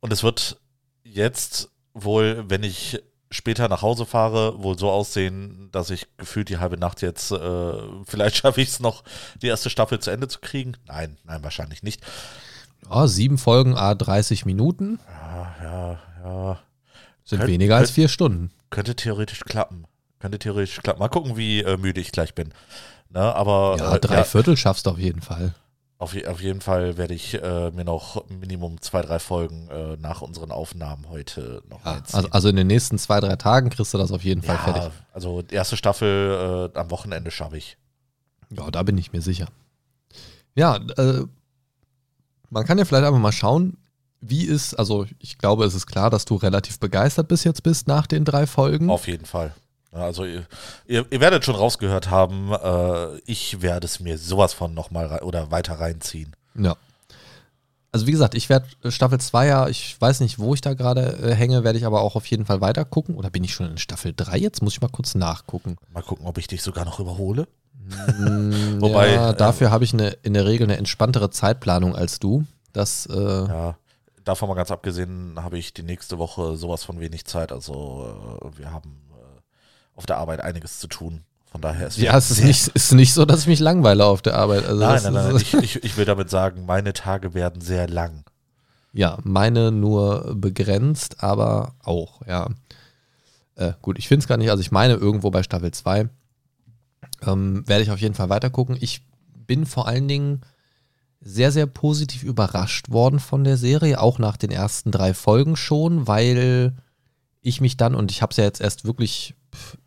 [SPEAKER 3] Und es wird jetzt wohl, wenn ich später nach Hause fahre, wohl so aussehen, dass ich gefühlt die halbe Nacht jetzt, äh, vielleicht schaffe ich es noch, die erste Staffel zu Ende zu kriegen. Nein, nein, wahrscheinlich nicht.
[SPEAKER 2] Ja, sieben Folgen, a 30 Minuten,
[SPEAKER 3] Ja, ja, ja.
[SPEAKER 2] Sind
[SPEAKER 3] Könnt-
[SPEAKER 2] weniger als
[SPEAKER 3] könnt-
[SPEAKER 2] vier Stunden.
[SPEAKER 3] Könnte theoretisch klappen. Könnte theoretisch klappen. Mal gucken, wie äh, müde ich gleich bin. Ne, aber
[SPEAKER 2] Ja,
[SPEAKER 3] äh,
[SPEAKER 2] drei Viertel schaffst du auf jeden Fall.
[SPEAKER 3] Auf, auf jeden Fall werde ich äh, mir noch Minimum zwei, drei Folgen äh, nach unseren Aufnahmen heute noch
[SPEAKER 2] Ja, also, also in den nächsten zwei, drei Tagen kriegst du das auf jeden Fall
[SPEAKER 3] ja,
[SPEAKER 2] fertig.
[SPEAKER 3] also die erste Staffel äh, am Wochenende schaffe ich.
[SPEAKER 2] Ja, da bin ich mir sicher. Ja, äh, man kann ja vielleicht einfach mal schauen, wie ist, also ich glaube, es ist klar, dass du relativ begeistert bis jetzt bist nach den drei Folgen.
[SPEAKER 3] Auf jeden Fall. Also ihr, ihr, ihr werdet schon rausgehört haben, äh, ich werde es mir sowas von nochmal oder weiter reinziehen.
[SPEAKER 2] Ja. Also wie gesagt, ich werde Staffel 2 ja, ich weiß nicht, wo ich da gerade äh, hänge, werde ich aber auch auf jeden Fall weiter gucken. Oder bin ich schon in Staffel 3 jetzt? Muss ich mal kurz nachgucken.
[SPEAKER 3] Mal gucken, ob ich dich sogar noch überhole.
[SPEAKER 2] Mm,
[SPEAKER 3] Wobei,
[SPEAKER 2] ja,
[SPEAKER 3] äh,
[SPEAKER 2] dafür habe ich eine, in der Regel eine entspanntere Zeitplanung als du. Das, äh,
[SPEAKER 3] Ja, davon mal ganz abgesehen, habe ich die nächste Woche sowas von wenig Zeit. Also äh, wir haben äh, auf der Arbeit einiges zu tun. Von daher ist
[SPEAKER 2] ja, es ist nicht, ist nicht so, dass ich mich langweile auf der Arbeit. Also
[SPEAKER 3] Nein, nein, nein, nein. Ich, ich, ich will damit sagen, meine Tage werden sehr lang.
[SPEAKER 2] Ja, meine nur begrenzt, aber auch, ja. Äh, gut, ich finde es gar nicht, also ich meine irgendwo bei Staffel 2 ähm, werde ich auf jeden Fall weitergucken. Ich bin vor allen Dingen sehr, sehr positiv überrascht worden von der Serie, auch nach den ersten drei Folgen schon, weil ich mich dann, und ich habe es ja jetzt erst wirklich,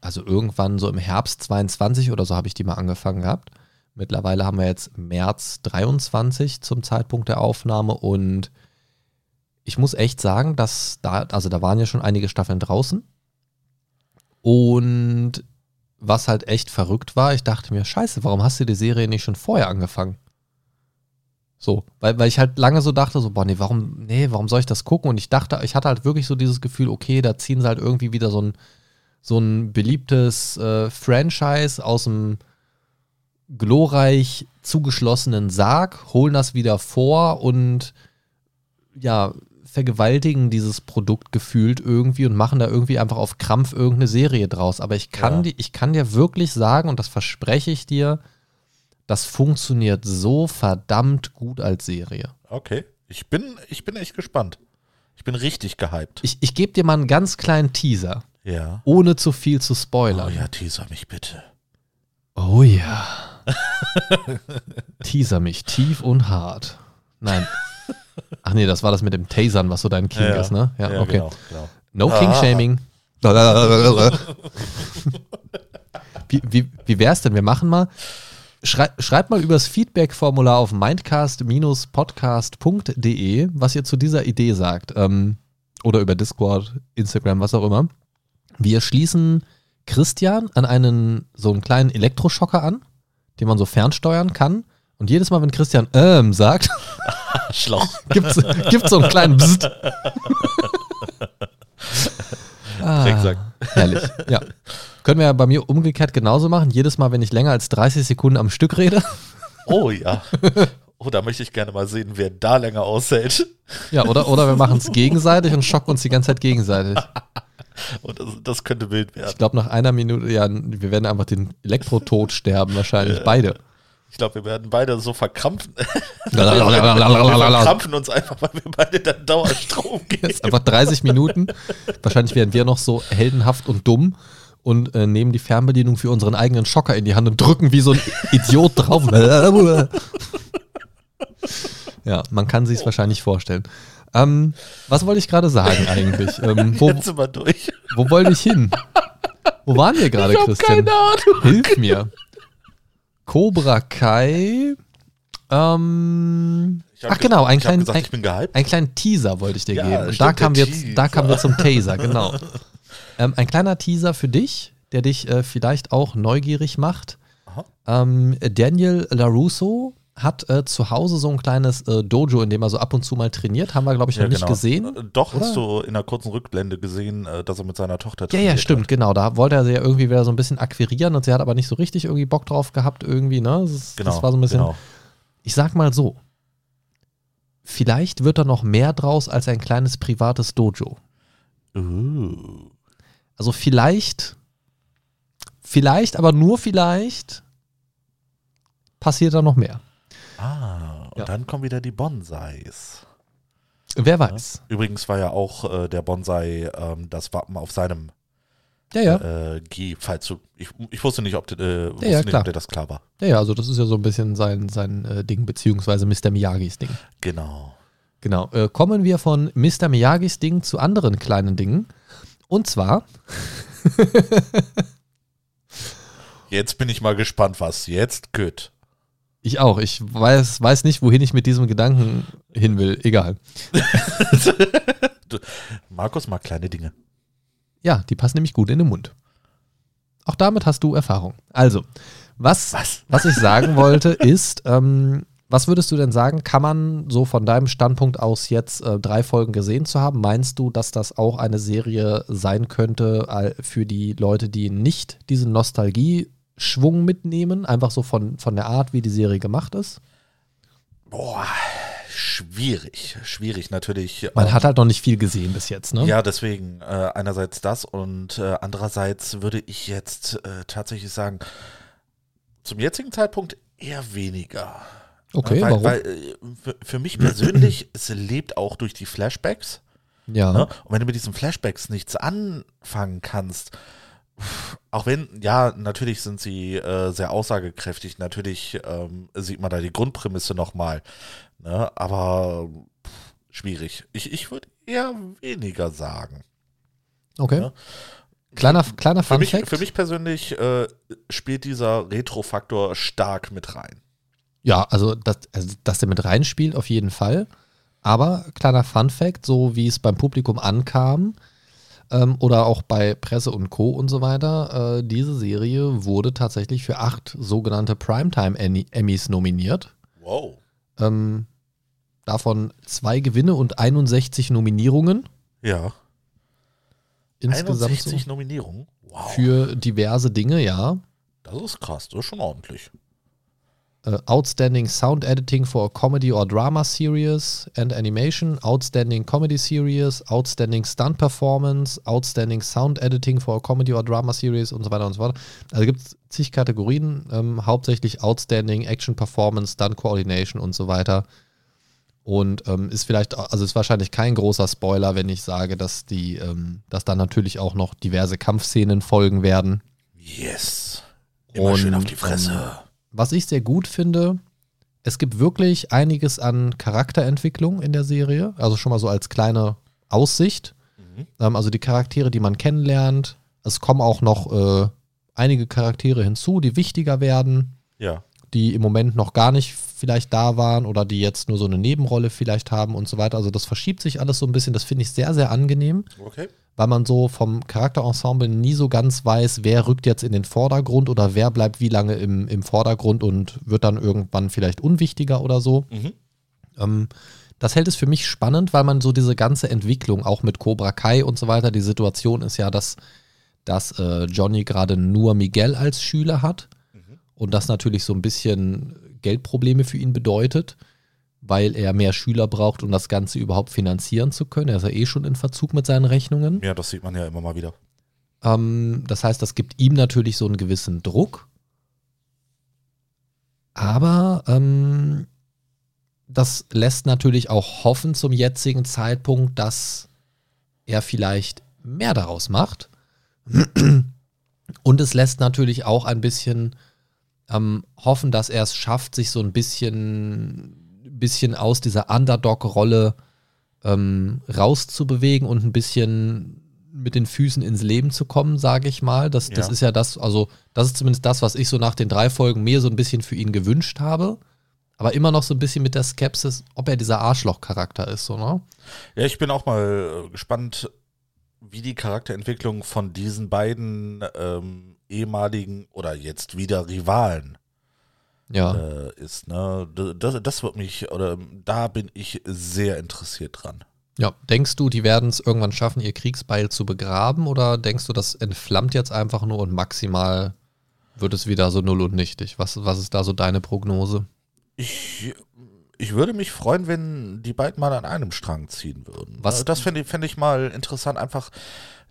[SPEAKER 2] also irgendwann so im Herbst 22 oder so habe ich die mal angefangen gehabt. Mittlerweile haben wir jetzt März 23 zum Zeitpunkt der Aufnahme und ich muss echt sagen, dass da, also da waren ja schon einige Staffeln draußen. Und was halt echt verrückt war, ich dachte mir, scheiße, warum hast du die Serie nicht schon vorher angefangen? So, weil, weil ich halt lange so dachte, so, boah, nee, warum, nee, warum soll ich das gucken? Und ich dachte, ich hatte halt wirklich so dieses Gefühl, okay, da ziehen sie halt irgendwie wieder so ein, so ein beliebtes äh, Franchise aus dem glorreich zugeschlossenen Sarg, holen das wieder vor und ja, vergewaltigen dieses Produkt gefühlt irgendwie und machen da irgendwie einfach auf Krampf irgendeine Serie draus. Aber ich kann,
[SPEAKER 3] Ja.
[SPEAKER 2] die, ich kann dir wirklich sagen, und das verspreche ich dir, das funktioniert so verdammt gut als Serie.
[SPEAKER 3] Okay. Ich bin, ich bin echt gespannt. Ich bin richtig gehypt.
[SPEAKER 2] Ich, ich gebe dir mal einen ganz kleinen Teaser,
[SPEAKER 3] ja.
[SPEAKER 2] ohne zu viel zu
[SPEAKER 3] Oh
[SPEAKER 2] spoilern.
[SPEAKER 3] ja, teaser mich bitte.
[SPEAKER 2] Oh ja. Teaser mich tief und hart. Nein. Ach nee, das war das mit dem Tasern, was so dein King
[SPEAKER 3] Ja, ja.
[SPEAKER 2] ist, ne? Ja,
[SPEAKER 3] Ja,
[SPEAKER 2] okay.
[SPEAKER 3] genau, genau.
[SPEAKER 2] No
[SPEAKER 3] Ah.
[SPEAKER 2] King Shaming. wie, wie, wie wär's denn? Wir machen mal. Schrei, schreibt mal übers Feedback-Formular auf mindcast-podcast.de, was ihr zu dieser Idee sagt. Ähm, oder über Discord, Instagram, was auch immer. Wir schließen Christian an einen so einen kleinen Elektroschocker an, den man so fernsteuern kann. Und jedes Mal, wenn Christian ähm sagt,
[SPEAKER 3] Schlauch.
[SPEAKER 2] gibt's, gibt's so einen kleinen Bzzzt. ah, herrlich, ja. Können wir ja bei mir umgekehrt genauso machen. Jedes Mal, wenn ich länger als 30 Sekunden am Stück rede.
[SPEAKER 3] Oh ja. Oh, da möchte ich gerne mal sehen, wer da länger aushält.
[SPEAKER 2] Ja, oder, oder wir machen es gegenseitig und schocken uns die ganze Zeit gegenseitig.
[SPEAKER 3] Und das, das könnte wild werden.
[SPEAKER 2] Ich glaube, nach einer Minute, ja, wir werden einfach den Elektrotod sterben, wahrscheinlich beide.
[SPEAKER 3] Ich glaube, wir werden beide so verkrampfen. wir verkrampfen uns einfach, weil wir beide dann Dauerstrom geben.
[SPEAKER 2] Ist einfach 30 Minuten. Wahrscheinlich werden wir noch so heldenhaft und dumm und äh, nehmen die Fernbedienung für unseren eigenen Schocker in die Hand und drücken wie so ein Idiot drauf. ja, man kann sich es wahrscheinlich vorstellen. Ähm, was wollte ich gerade sagen eigentlich? Ähm, wo,
[SPEAKER 3] Jetzt sind durch.
[SPEAKER 2] wo wollte ich hin? Wo waren wir gerade, Christian?
[SPEAKER 3] keine Ahnung.
[SPEAKER 2] Hilf mir. Cobra Kai. Ähm, ach
[SPEAKER 3] ge-
[SPEAKER 2] genau, ein
[SPEAKER 3] ich hab
[SPEAKER 2] kleinen,
[SPEAKER 3] gesagt,
[SPEAKER 2] ein,
[SPEAKER 3] ich bin gehypt.
[SPEAKER 2] einen kleinen Teaser wollte ich dir
[SPEAKER 3] Ja,
[SPEAKER 2] geben. Da kamen, wir, da kamen wir zum Taser, genau. Ähm, ein kleiner Teaser für dich, der dich äh, vielleicht auch neugierig macht. Ähm, Daniel LaRusso hat äh, zu Hause so ein kleines äh, Dojo, in dem er so ab und zu mal trainiert. Haben wir, glaube ich, noch nicht gesehen.
[SPEAKER 3] Äh, Doch,
[SPEAKER 2] oder?
[SPEAKER 3] hast du in einer kurzen Rückblende gesehen, äh, dass er mit seiner Tochter
[SPEAKER 2] Ja,
[SPEAKER 3] trainiert
[SPEAKER 2] ja, stimmt,
[SPEAKER 3] hat.
[SPEAKER 2] genau. Da wollte er sie ja irgendwie wieder so ein bisschen akquirieren und sie hat aber nicht so richtig irgendwie Bock drauf gehabt, irgendwie, ne? Das, ist-
[SPEAKER 3] Genau,
[SPEAKER 2] das war so ein bisschen.
[SPEAKER 3] genau.
[SPEAKER 2] Ich sag mal so. Vielleicht wird da noch mehr draus als ein kleines privates Dojo.
[SPEAKER 3] Uh.
[SPEAKER 2] Also vielleicht, vielleicht, aber nur vielleicht passiert da noch mehr.
[SPEAKER 3] Ah, und
[SPEAKER 2] Ja.
[SPEAKER 3] dann kommen wieder die Bonsais.
[SPEAKER 2] Wer weiß.
[SPEAKER 3] Übrigens war ja auch äh, der Bonsai ähm, das Wappen auf seinem
[SPEAKER 2] Ja, ja.
[SPEAKER 3] äh, Gi, falls du. Ich, ich wusste nicht, ob, äh, wusste
[SPEAKER 2] ja,
[SPEAKER 3] nicht,
[SPEAKER 2] klar.
[SPEAKER 3] ob dir das klar war.
[SPEAKER 2] Ja, ja, also das ist ja so ein bisschen sein, sein äh, Ding, beziehungsweise Mr. Miyagis Ding.
[SPEAKER 3] Genau.
[SPEAKER 2] Genau. Äh, kommen wir von Mr. Miyagis Ding zu anderen kleinen Dingen. Und zwar,
[SPEAKER 3] Jetzt bin ich mal gespannt, was jetzt gut.
[SPEAKER 2] ich auch, ich weiß, weiß nicht, wohin ich mit diesem Gedanken hin will. Egal.
[SPEAKER 3] Markus mag kleine Dinge.
[SPEAKER 2] Ja, die passen nämlich gut in den Mund. Auch damit hast du Erfahrung. Also, was,
[SPEAKER 3] Was?
[SPEAKER 2] was ich sagen wollte, ist, ähm, was würdest du denn sagen, kann man so von deinem Standpunkt aus jetzt äh, drei Folgen gesehen zu haben? Meinst du, dass das auch eine Serie sein könnte äh, für die Leute, die nicht diesen Nostalgie-Schwung mitnehmen? Einfach so von, von der Art, wie die Serie gemacht ist?
[SPEAKER 3] Boah, schwierig. Schwierig natürlich.
[SPEAKER 2] Man
[SPEAKER 3] ähm,
[SPEAKER 2] hat halt noch nicht viel gesehen bis jetzt, ne?
[SPEAKER 3] Ja, deswegen äh, einerseits das und äh, andererseits würde ich jetzt äh, tatsächlich sagen, zum jetzigen Zeitpunkt eher weniger.
[SPEAKER 2] Okay,
[SPEAKER 3] weil,
[SPEAKER 2] warum?
[SPEAKER 3] Weil, äh, für, mich persönlich, es lebt auch durch die Flashbacks.
[SPEAKER 2] ja.
[SPEAKER 3] Ne? Und wenn du mit diesen Flashbacks nichts anfangen kannst, auch wenn, ja, natürlich sind sie äh, sehr aussagekräftig, natürlich ähm, sieht man da die Grundprämisse nochmal, ne? aber pff, schwierig. Ich, ich würde eher weniger sagen.
[SPEAKER 2] Okay.
[SPEAKER 3] Ja.
[SPEAKER 2] Kleiner, kleiner
[SPEAKER 3] Für
[SPEAKER 2] Fun
[SPEAKER 3] mich,
[SPEAKER 2] Fact.
[SPEAKER 3] für mich persönlich äh, spielt dieser Retro-Faktor stark mit rein.
[SPEAKER 2] Ja, also, das, also dass der mit reinspielt, auf jeden Fall. Aber kleiner Fun Fact, so wie es beim Publikum ankam ähm, oder auch bei Presse und Co. und so weiter, äh, diese Serie wurde tatsächlich für acht sogenannte Primetime Emmy- Emmys nominiert.
[SPEAKER 3] Wow.
[SPEAKER 2] Ähm, davon zwei Gewinne und 61 Nominierungen
[SPEAKER 3] Ja.
[SPEAKER 2] insgesamt
[SPEAKER 3] 61
[SPEAKER 2] so
[SPEAKER 3] Nominierungen. Wow.
[SPEAKER 2] für diverse Dinge, ja.
[SPEAKER 3] das ist krass, das ist schon ordentlich.
[SPEAKER 2] Uh, outstanding Sound Editing for a Comedy or Drama Series and Animation, Outstanding Comedy Series, Outstanding Stunt Performance, Outstanding Sound Editing for a Comedy or Drama Series und so weiter und so fort. Also gibt es zig Kategorien, ähm, hauptsächlich Outstanding Action Performance, Stunt Coordination und so weiter. Und ähm, ist vielleicht, also ist wahrscheinlich kein großer Spoiler, wenn ich sage, dass die, ähm, dass dann natürlich auch noch diverse Kampfszenen folgen werden.
[SPEAKER 3] Yes. Immer schön auf die
[SPEAKER 2] Und,
[SPEAKER 3] Fresse.
[SPEAKER 2] Was ich sehr gut finde, es gibt wirklich einiges an Charakterentwicklung in der Serie. Also schon mal so als kleine Aussicht.
[SPEAKER 3] Mhm.
[SPEAKER 2] Ähm, also die Charaktere, die man kennenlernt. Es kommen auch noch äh, einige Charaktere hinzu, die wichtiger werden,
[SPEAKER 3] Ja.
[SPEAKER 2] die im Moment noch gar nicht vielleicht da waren oder die jetzt nur so eine Nebenrolle vielleicht haben und so weiter. Also das verschiebt sich alles so ein bisschen. Das finde ich sehr, sehr angenehm
[SPEAKER 3] Okay.
[SPEAKER 2] weil man so vom Charakterensemble nie so ganz weiß, wer rückt jetzt in den Vordergrund oder wer bleibt wie lange im, im Vordergrund und wird dann irgendwann vielleicht unwichtiger oder so.
[SPEAKER 3] Mhm.
[SPEAKER 2] Ähm, das hält es für mich spannend, weil man so diese ganze Entwicklung auch mit Cobra Kai und so weiter, die Situation ist ja, dass, dass äh, Johnny gerade nur Miguel als Schüler hat und das natürlich so ein bisschen Geldprobleme für ihn bedeutet, weil er mehr Schüler braucht, um das Ganze überhaupt finanzieren zu können. Er ist ja eh schon in Verzug mit seinen Rechnungen.
[SPEAKER 3] Ja, das sieht man ja immer mal wieder.
[SPEAKER 2] Ähm, das heißt, das gibt ihm natürlich so einen gewissen Druck. Aber ähm, das lässt natürlich auch hoffen zum jetzigen Zeitpunkt, dass er vielleicht mehr daraus macht. Und es lässt natürlich auch ein bisschen ähm, hoffen, dass er es schafft, sich so ein bisschen, bisschen aus dieser Underdog-Rolle ähm, rauszubewegen und ein bisschen mit den Füßen ins Leben zu kommen, sage ich mal. Das, das
[SPEAKER 3] Ja.
[SPEAKER 2] ist ja das, also das ist zumindest das, was ich so nach den drei Folgen mir so ein bisschen für ihn gewünscht habe. aber immer noch so ein bisschen mit der Skepsis, ob er dieser Arschloch-Charakter ist, so, ne?
[SPEAKER 3] Ja, ich bin auch mal äh, gespannt, wie die Charakterentwicklung von diesen beiden ähm, ehemaligen oder jetzt wieder Rivalen
[SPEAKER 2] Ja.
[SPEAKER 3] äh, ist. Ne? Das, das wird mich, oder da bin ich sehr interessiert dran.
[SPEAKER 2] Ja, denkst du, die werden es irgendwann schaffen, ihr Kriegsbeil zu begraben oder denkst du, das entflammt jetzt einfach nur und maximal wird es wieder so null und nichtig? Was, was ist da so deine Prognose?
[SPEAKER 3] Ich, ich würde mich freuen, wenn die beiden mal an einem Strang ziehen würden.
[SPEAKER 2] Was?
[SPEAKER 3] Das fände ich, fänd ich mal interessant, einfach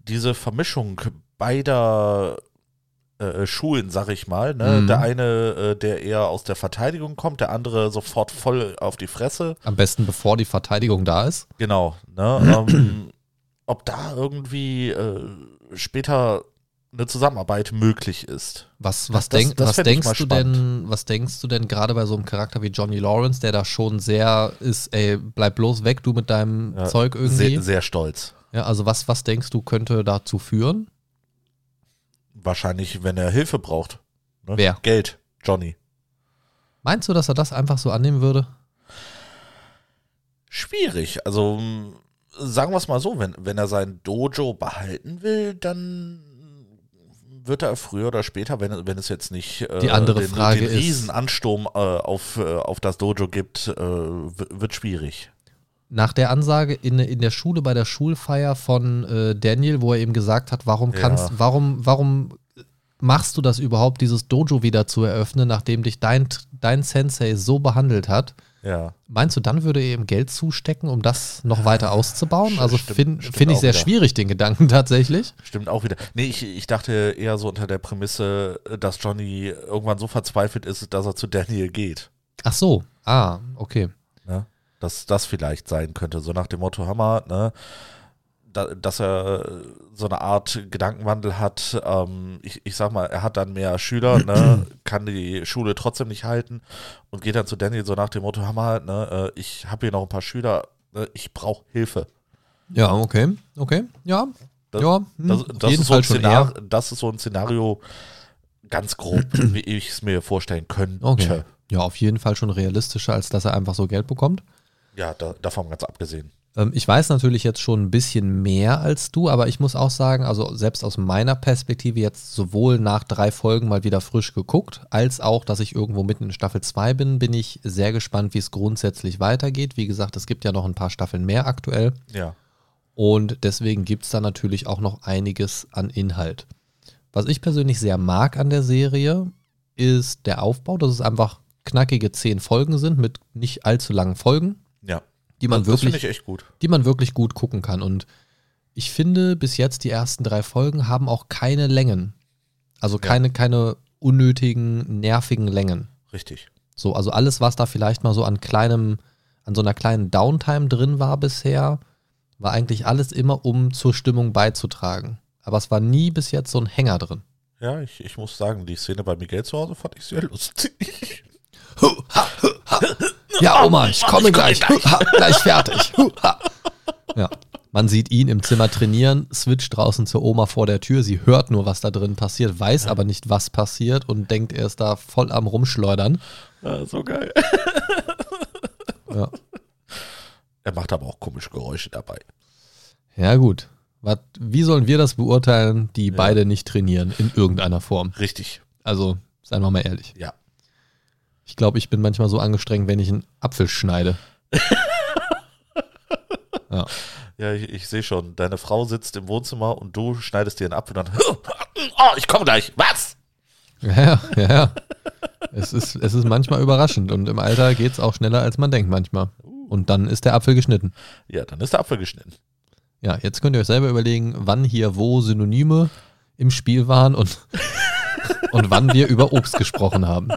[SPEAKER 3] diese Vermischung beider äh, Schulen, sag ich mal. Ne?
[SPEAKER 2] Mhm.
[SPEAKER 3] Der eine, äh, der eher aus der Verteidigung kommt, der andere sofort voll auf die Fresse.
[SPEAKER 2] Am besten bevor die Verteidigung da ist?
[SPEAKER 3] Genau. Ne? ähm, ob da irgendwie äh, später eine Zusammenarbeit möglich ist.
[SPEAKER 2] Was, was,
[SPEAKER 3] Das-
[SPEAKER 2] denk,
[SPEAKER 3] das
[SPEAKER 2] was denkst du denn, was denkst du denn gerade bei so einem Charakter wie Johnny Lawrence, der da schon sehr ist, ey, bleib bloß weg, du mit deinem
[SPEAKER 3] Ja,
[SPEAKER 2] Zeug irgendwie?
[SPEAKER 3] Sehr, sehr stolz.
[SPEAKER 2] Ja, also was, was denkst du, könnte dazu führen?
[SPEAKER 3] Wahrscheinlich, wenn er Hilfe braucht. Ne?
[SPEAKER 2] Wer?
[SPEAKER 3] Geld. Johnny.
[SPEAKER 2] Meinst du, dass er das einfach so annehmen würde?
[SPEAKER 3] Schwierig. Also sagen wir es mal so, wenn, wenn er sein Dojo behalten will, dann wird er früher oder später, wenn, wenn es jetzt nicht äh,
[SPEAKER 2] Die andere
[SPEAKER 3] den,
[SPEAKER 2] Frage
[SPEAKER 3] den Riesenansturm äh, auf, äh, auf das Dojo gibt, äh, wird schwierig.
[SPEAKER 2] Nach der Ansage in, in der Schule bei der Schulfeier von äh, Daniel, wo er eben gesagt hat, warum kannst,
[SPEAKER 3] Ja.
[SPEAKER 2] warum, warum machst du das überhaupt, dieses Dojo wieder zu eröffnen, nachdem dich dein, dein Sensei so behandelt hat?
[SPEAKER 3] Ja.
[SPEAKER 2] Meinst du, dann würde er ihm Geld zustecken, um das noch weiter auszubauen?
[SPEAKER 3] Stimmt,
[SPEAKER 2] Also finde find ich sehr
[SPEAKER 3] wieder.
[SPEAKER 2] schwierig, den Gedanken tatsächlich.
[SPEAKER 3] Stimmt auch wieder. Nee, ich, ich dachte eher so unter der Prämisse, dass Johnny irgendwann so verzweifelt ist, dass er zu Daniel geht.
[SPEAKER 2] Ach so, ah, okay.
[SPEAKER 3] Dass das vielleicht sein könnte, so nach dem Motto Hammer, ne? Da, dass er so eine Art Gedankenwandel hat. Ähm, ich, ich sag mal, er hat dann mehr Schüler, ne? kann die Schule trotzdem nicht halten und geht dann zu Daniel so nach dem Motto Hammer, ne? äh, ich habe hier noch ein paar Schüler, ne? ich brauche Hilfe.
[SPEAKER 2] Ja, okay, okay, ja.
[SPEAKER 3] Das-
[SPEAKER 2] ja, hm,
[SPEAKER 3] Das, das, ist so Szenar, das ist so ein Szenario, ganz grob, wie ich es mir vorstellen könnte.
[SPEAKER 2] Okay. Ja, auf jeden Fall schon realistischer, als dass er einfach so Geld bekommt.
[SPEAKER 3] Ja, da, davon ganz abgesehen.
[SPEAKER 2] Ähm, ich weiß natürlich jetzt schon ein bisschen mehr als du, aber ich muss auch sagen, also selbst aus meiner Perspektive jetzt sowohl nach drei Folgen mal wieder frisch geguckt, als auch, dass ich irgendwo mitten in Staffel 2 bin, bin ich sehr gespannt, wie es grundsätzlich weitergeht. Wie gesagt, es gibt ja noch ein paar Staffeln mehr aktuell.
[SPEAKER 3] Ja.
[SPEAKER 2] Und deswegen gibt es da natürlich auch noch einiges an Inhalt. Was ich persönlich sehr mag an der Serie, ist der Aufbau, dass es einfach knackige zehn Folgen sind mit nicht allzu langen Folgen. Die man
[SPEAKER 3] das
[SPEAKER 2] wirklich, die man wirklich gut gucken kann. Und ich finde, bis jetzt die ersten drei Folgen haben auch keine Längen. Also
[SPEAKER 3] Ja.
[SPEAKER 2] keine, keine unnötigen, nervigen Längen.
[SPEAKER 3] Richtig.
[SPEAKER 2] So, also alles, was da vielleicht mal so an kleinem, an so einer kleinen Downtime drin war bisher, war eigentlich alles immer, um zur Stimmung beizutragen. Aber es war nie bis jetzt so ein Hänger drin.
[SPEAKER 3] Ja, ich, ich muss sagen, die Szene bei Miguel zu Hause fand ich sehr lustig.
[SPEAKER 2] Ja, Oma, ich komme gleich. Ha, gleich fertig. Ha. Ja. Man sieht ihn im Zimmer trainieren, switcht draußen zur Oma vor der Tür. Sie hört nur, was da drin passiert, weiß aber nicht, was passiert und denkt, er ist da voll am Rumschleudern.
[SPEAKER 3] Ja, so geil.
[SPEAKER 2] Ja,
[SPEAKER 3] Er macht aber auch komische Geräusche dabei.
[SPEAKER 2] ja gut. Was, wie sollen wir das beurteilen, die beide nicht trainieren in irgendeiner Form?
[SPEAKER 3] Richtig.
[SPEAKER 2] Also, seien wir mal ehrlich.
[SPEAKER 3] Ja.
[SPEAKER 2] Ich glaube, ich bin manchmal so angestrengt, wenn ich einen Apfel schneide. ja.
[SPEAKER 3] Ja, ich, ich sehe schon. Deine Frau sitzt im Wohnzimmer und du schneidest dir einen Apfel und dann. Oh, ich komme gleich. Was?
[SPEAKER 2] Ja, ja, ja. Es ist, es ist manchmal überraschend und im Alter geht es auch schneller, als man denkt manchmal. Und dann ist der Apfel geschnitten.
[SPEAKER 3] Ja, dann ist der Apfel geschnitten.
[SPEAKER 2] Ja, jetzt könnt ihr euch selber überlegen, wann hier wo Synonyme im Spiel waren und, und wann wir über Obst gesprochen haben.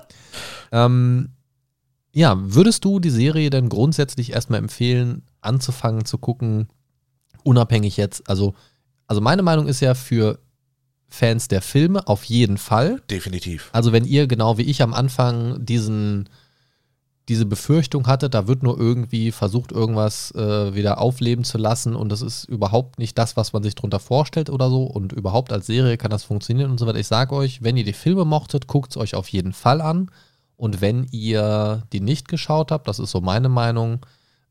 [SPEAKER 2] Ähm, ja, würdest du die Serie denn grundsätzlich erstmal empfehlen, anzufangen zu gucken, unabhängig jetzt? Also, also meine Meinung ist ja für Fans der Filme auf jeden Fall.
[SPEAKER 3] Definitiv.
[SPEAKER 2] Also wenn ihr genau wie ich am Anfang diesen, diese Befürchtung hattet, da wird nur irgendwie versucht, irgendwas äh, wieder aufleben zu lassen und das ist überhaupt nicht das, was man sich drunter vorstellt oder so und überhaupt als Serie kann das funktionieren und so weiter. Ich sage euch, wenn ihr die Filme mochtet, guckt es euch auf jeden Fall an Und wenn ihr die nicht geschaut habt, das ist so meine Meinung,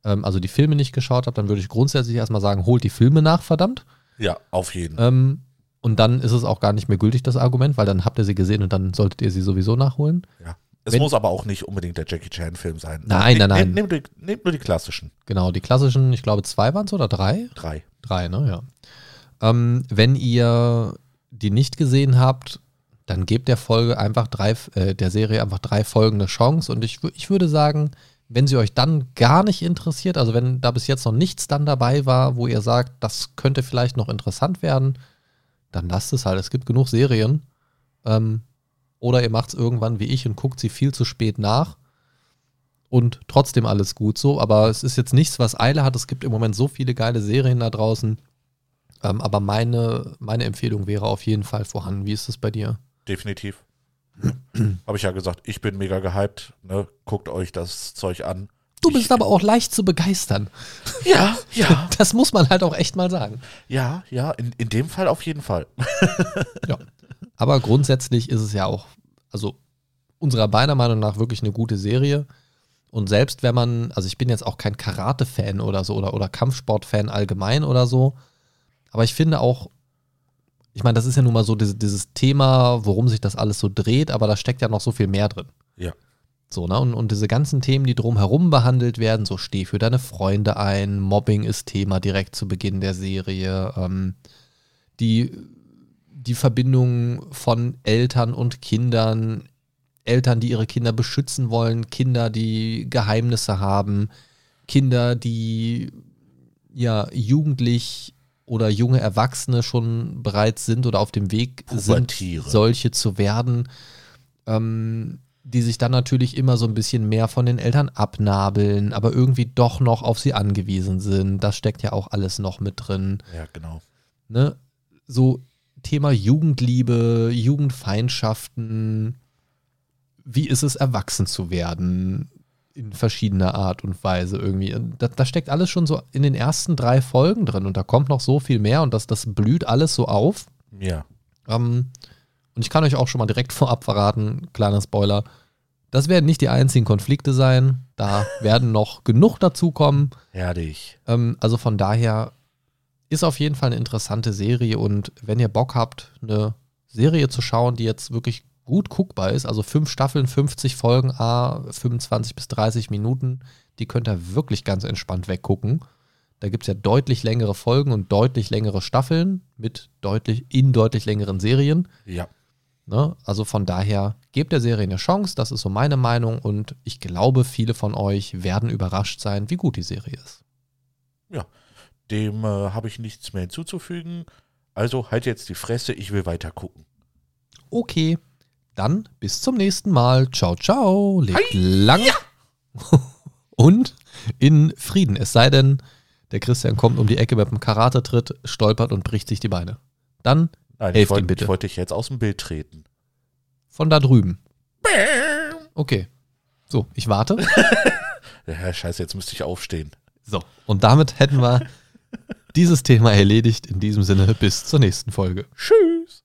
[SPEAKER 2] ähm, also die Filme nicht geschaut habt, dann würde ich grundsätzlich erstmal sagen, holt die Filme nach, verdammt.
[SPEAKER 3] Ja, auf jeden Fall.
[SPEAKER 2] Ähm, und dann ist es auch gar nicht mehr gültig, das Argument, weil dann habt ihr sie gesehen und dann solltet ihr sie sowieso nachholen.
[SPEAKER 3] Ja. Es
[SPEAKER 2] wenn-
[SPEAKER 3] muss aber auch nicht unbedingt der Jackie Chan-Film sein.
[SPEAKER 2] Nein, nein, nein.
[SPEAKER 3] Nehmt nehm, nehm nur die klassischen.
[SPEAKER 2] Genau, die klassischen, ich glaube zwei waren es oder drei?
[SPEAKER 3] Drei.
[SPEAKER 2] Drei, ne? Ja. Ähm, wenn ihr die nicht gesehen habt, dann gebt der Folge einfach drei, äh, der Serie einfach drei Folgen eine Chance. Und ich, ich würde sagen, wenn sie euch dann gar nicht interessiert, also wenn da bis jetzt noch nichts dann dabei war, wo ihr sagt, das könnte vielleicht noch interessant werden, dann lasst es halt. Es gibt genug Serien. Ähm, oder ihr macht es irgendwann wie ich und guckt sie viel zu spät nach. Und trotzdem alles gut so. Aber es ist jetzt nichts, was Eile hat. Es gibt im Moment so viele geile Serien da draußen. Ähm, aber meine, meine Empfehlung wäre auf jeden Fall vorhanden. Wie ist es bei dir?
[SPEAKER 3] Definitiv. Habe ich ja gesagt, ich bin mega gehypt. Ne? Guckt euch das Zeug an.
[SPEAKER 2] Du
[SPEAKER 3] Ich-
[SPEAKER 2] bist aber auch leicht zu begeistern.
[SPEAKER 3] Ja, ja,
[SPEAKER 2] Das muss man halt auch echt mal sagen.
[SPEAKER 3] ja, ja. In, in dem Fall auf jeden Fall.
[SPEAKER 2] Aber grundsätzlich ist es ja auch, also unserer meiner Meinung nach wirklich eine gute Serie. Und selbst wenn man, also ich bin jetzt auch kein Karate-Fan oder so oder, oder Kampfsport-Fan allgemein oder so, aber ich finde auch, ich meine, das ist ja nun mal so dieses, dieses Thema, worum sich das alles so dreht, aber da steckt ja noch so viel mehr drin.
[SPEAKER 3] Ja.
[SPEAKER 2] So, ne? Und, und diese ganzen Themen, die drumherum behandelt werden, so steh für deine Freunde ein, Mobbing ist Thema direkt zu Beginn der Serie, ähm, die, die Verbindung von Eltern und Kindern, Eltern, die ihre Kinder beschützen wollen, Kinder, die Geheimnisse haben, Kinder, die ja jugendlich oder junge Erwachsene schon bereits sind oder auf dem Weg sind, solche zu werden, ähm, die sich dann natürlich immer so ein bisschen mehr von den Eltern abnabeln, aber irgendwie doch noch auf sie angewiesen sind. Das steckt ja auch alles noch mit drin
[SPEAKER 3] Ja, genau.
[SPEAKER 2] ne, so Thema Jugendliebe, Jugendfeindschaften, wie ist es, erwachsen zu werden in verschiedener Art und Weise irgendwie. Da, da steckt alles schon so in den ersten drei Folgen drin und da kommt noch so viel mehr und das, das blüht alles so auf.
[SPEAKER 3] Ja.
[SPEAKER 2] Ähm, und ich kann euch auch schon mal direkt vorab verraten, kleiner Spoiler, das werden nicht die einzigen Konflikte sein. Da werden noch genug dazukommen.
[SPEAKER 3] Herrlich.
[SPEAKER 2] Ähm, also von daher ist auf jeden Fall eine interessante Serie und wenn ihr Bock habt, eine Serie zu schauen, die jetzt wirklich gut guckbar ist, also fünf Staffeln, 50 Folgen, a 25 bis 30 Minuten, die könnt ihr wirklich ganz entspannt weggucken. Da gibt es ja deutlich längere Folgen und deutlich längere Staffeln mit deutlich, in deutlich längeren Serien.
[SPEAKER 3] Ja.
[SPEAKER 2] Ne? Also von daher, gebt der Serie eine Chance, das ist so meine Meinung und ich glaube, viele von euch werden überrascht sein, wie gut die Serie ist.
[SPEAKER 3] Dem äh, habe ich nichts mehr hinzuzufügen. Also halt jetzt die Fresse, ich will weiter gucken.
[SPEAKER 2] Okay, dann bis zum nächsten Mal. Ciao, ciao. Lebt lang und in Frieden. Es sei denn, der Christian kommt um die Ecke mit einem Karate-Tritt, stolpert und bricht sich die Beine. Dann
[SPEAKER 3] Nein,
[SPEAKER 2] Helft
[SPEAKER 3] ich wollte
[SPEAKER 2] ihm bitte.
[SPEAKER 3] ich wollte dich jetzt aus dem Bild treten.
[SPEAKER 2] von da drüben. Okay. So, ich warte.
[SPEAKER 3] Ja, scheiße, jetzt müsste ich aufstehen.
[SPEAKER 2] So, und damit hätten wir dieses Thema erledigt. In diesem Sinne, bis zur nächsten Folge.
[SPEAKER 3] Tschüss.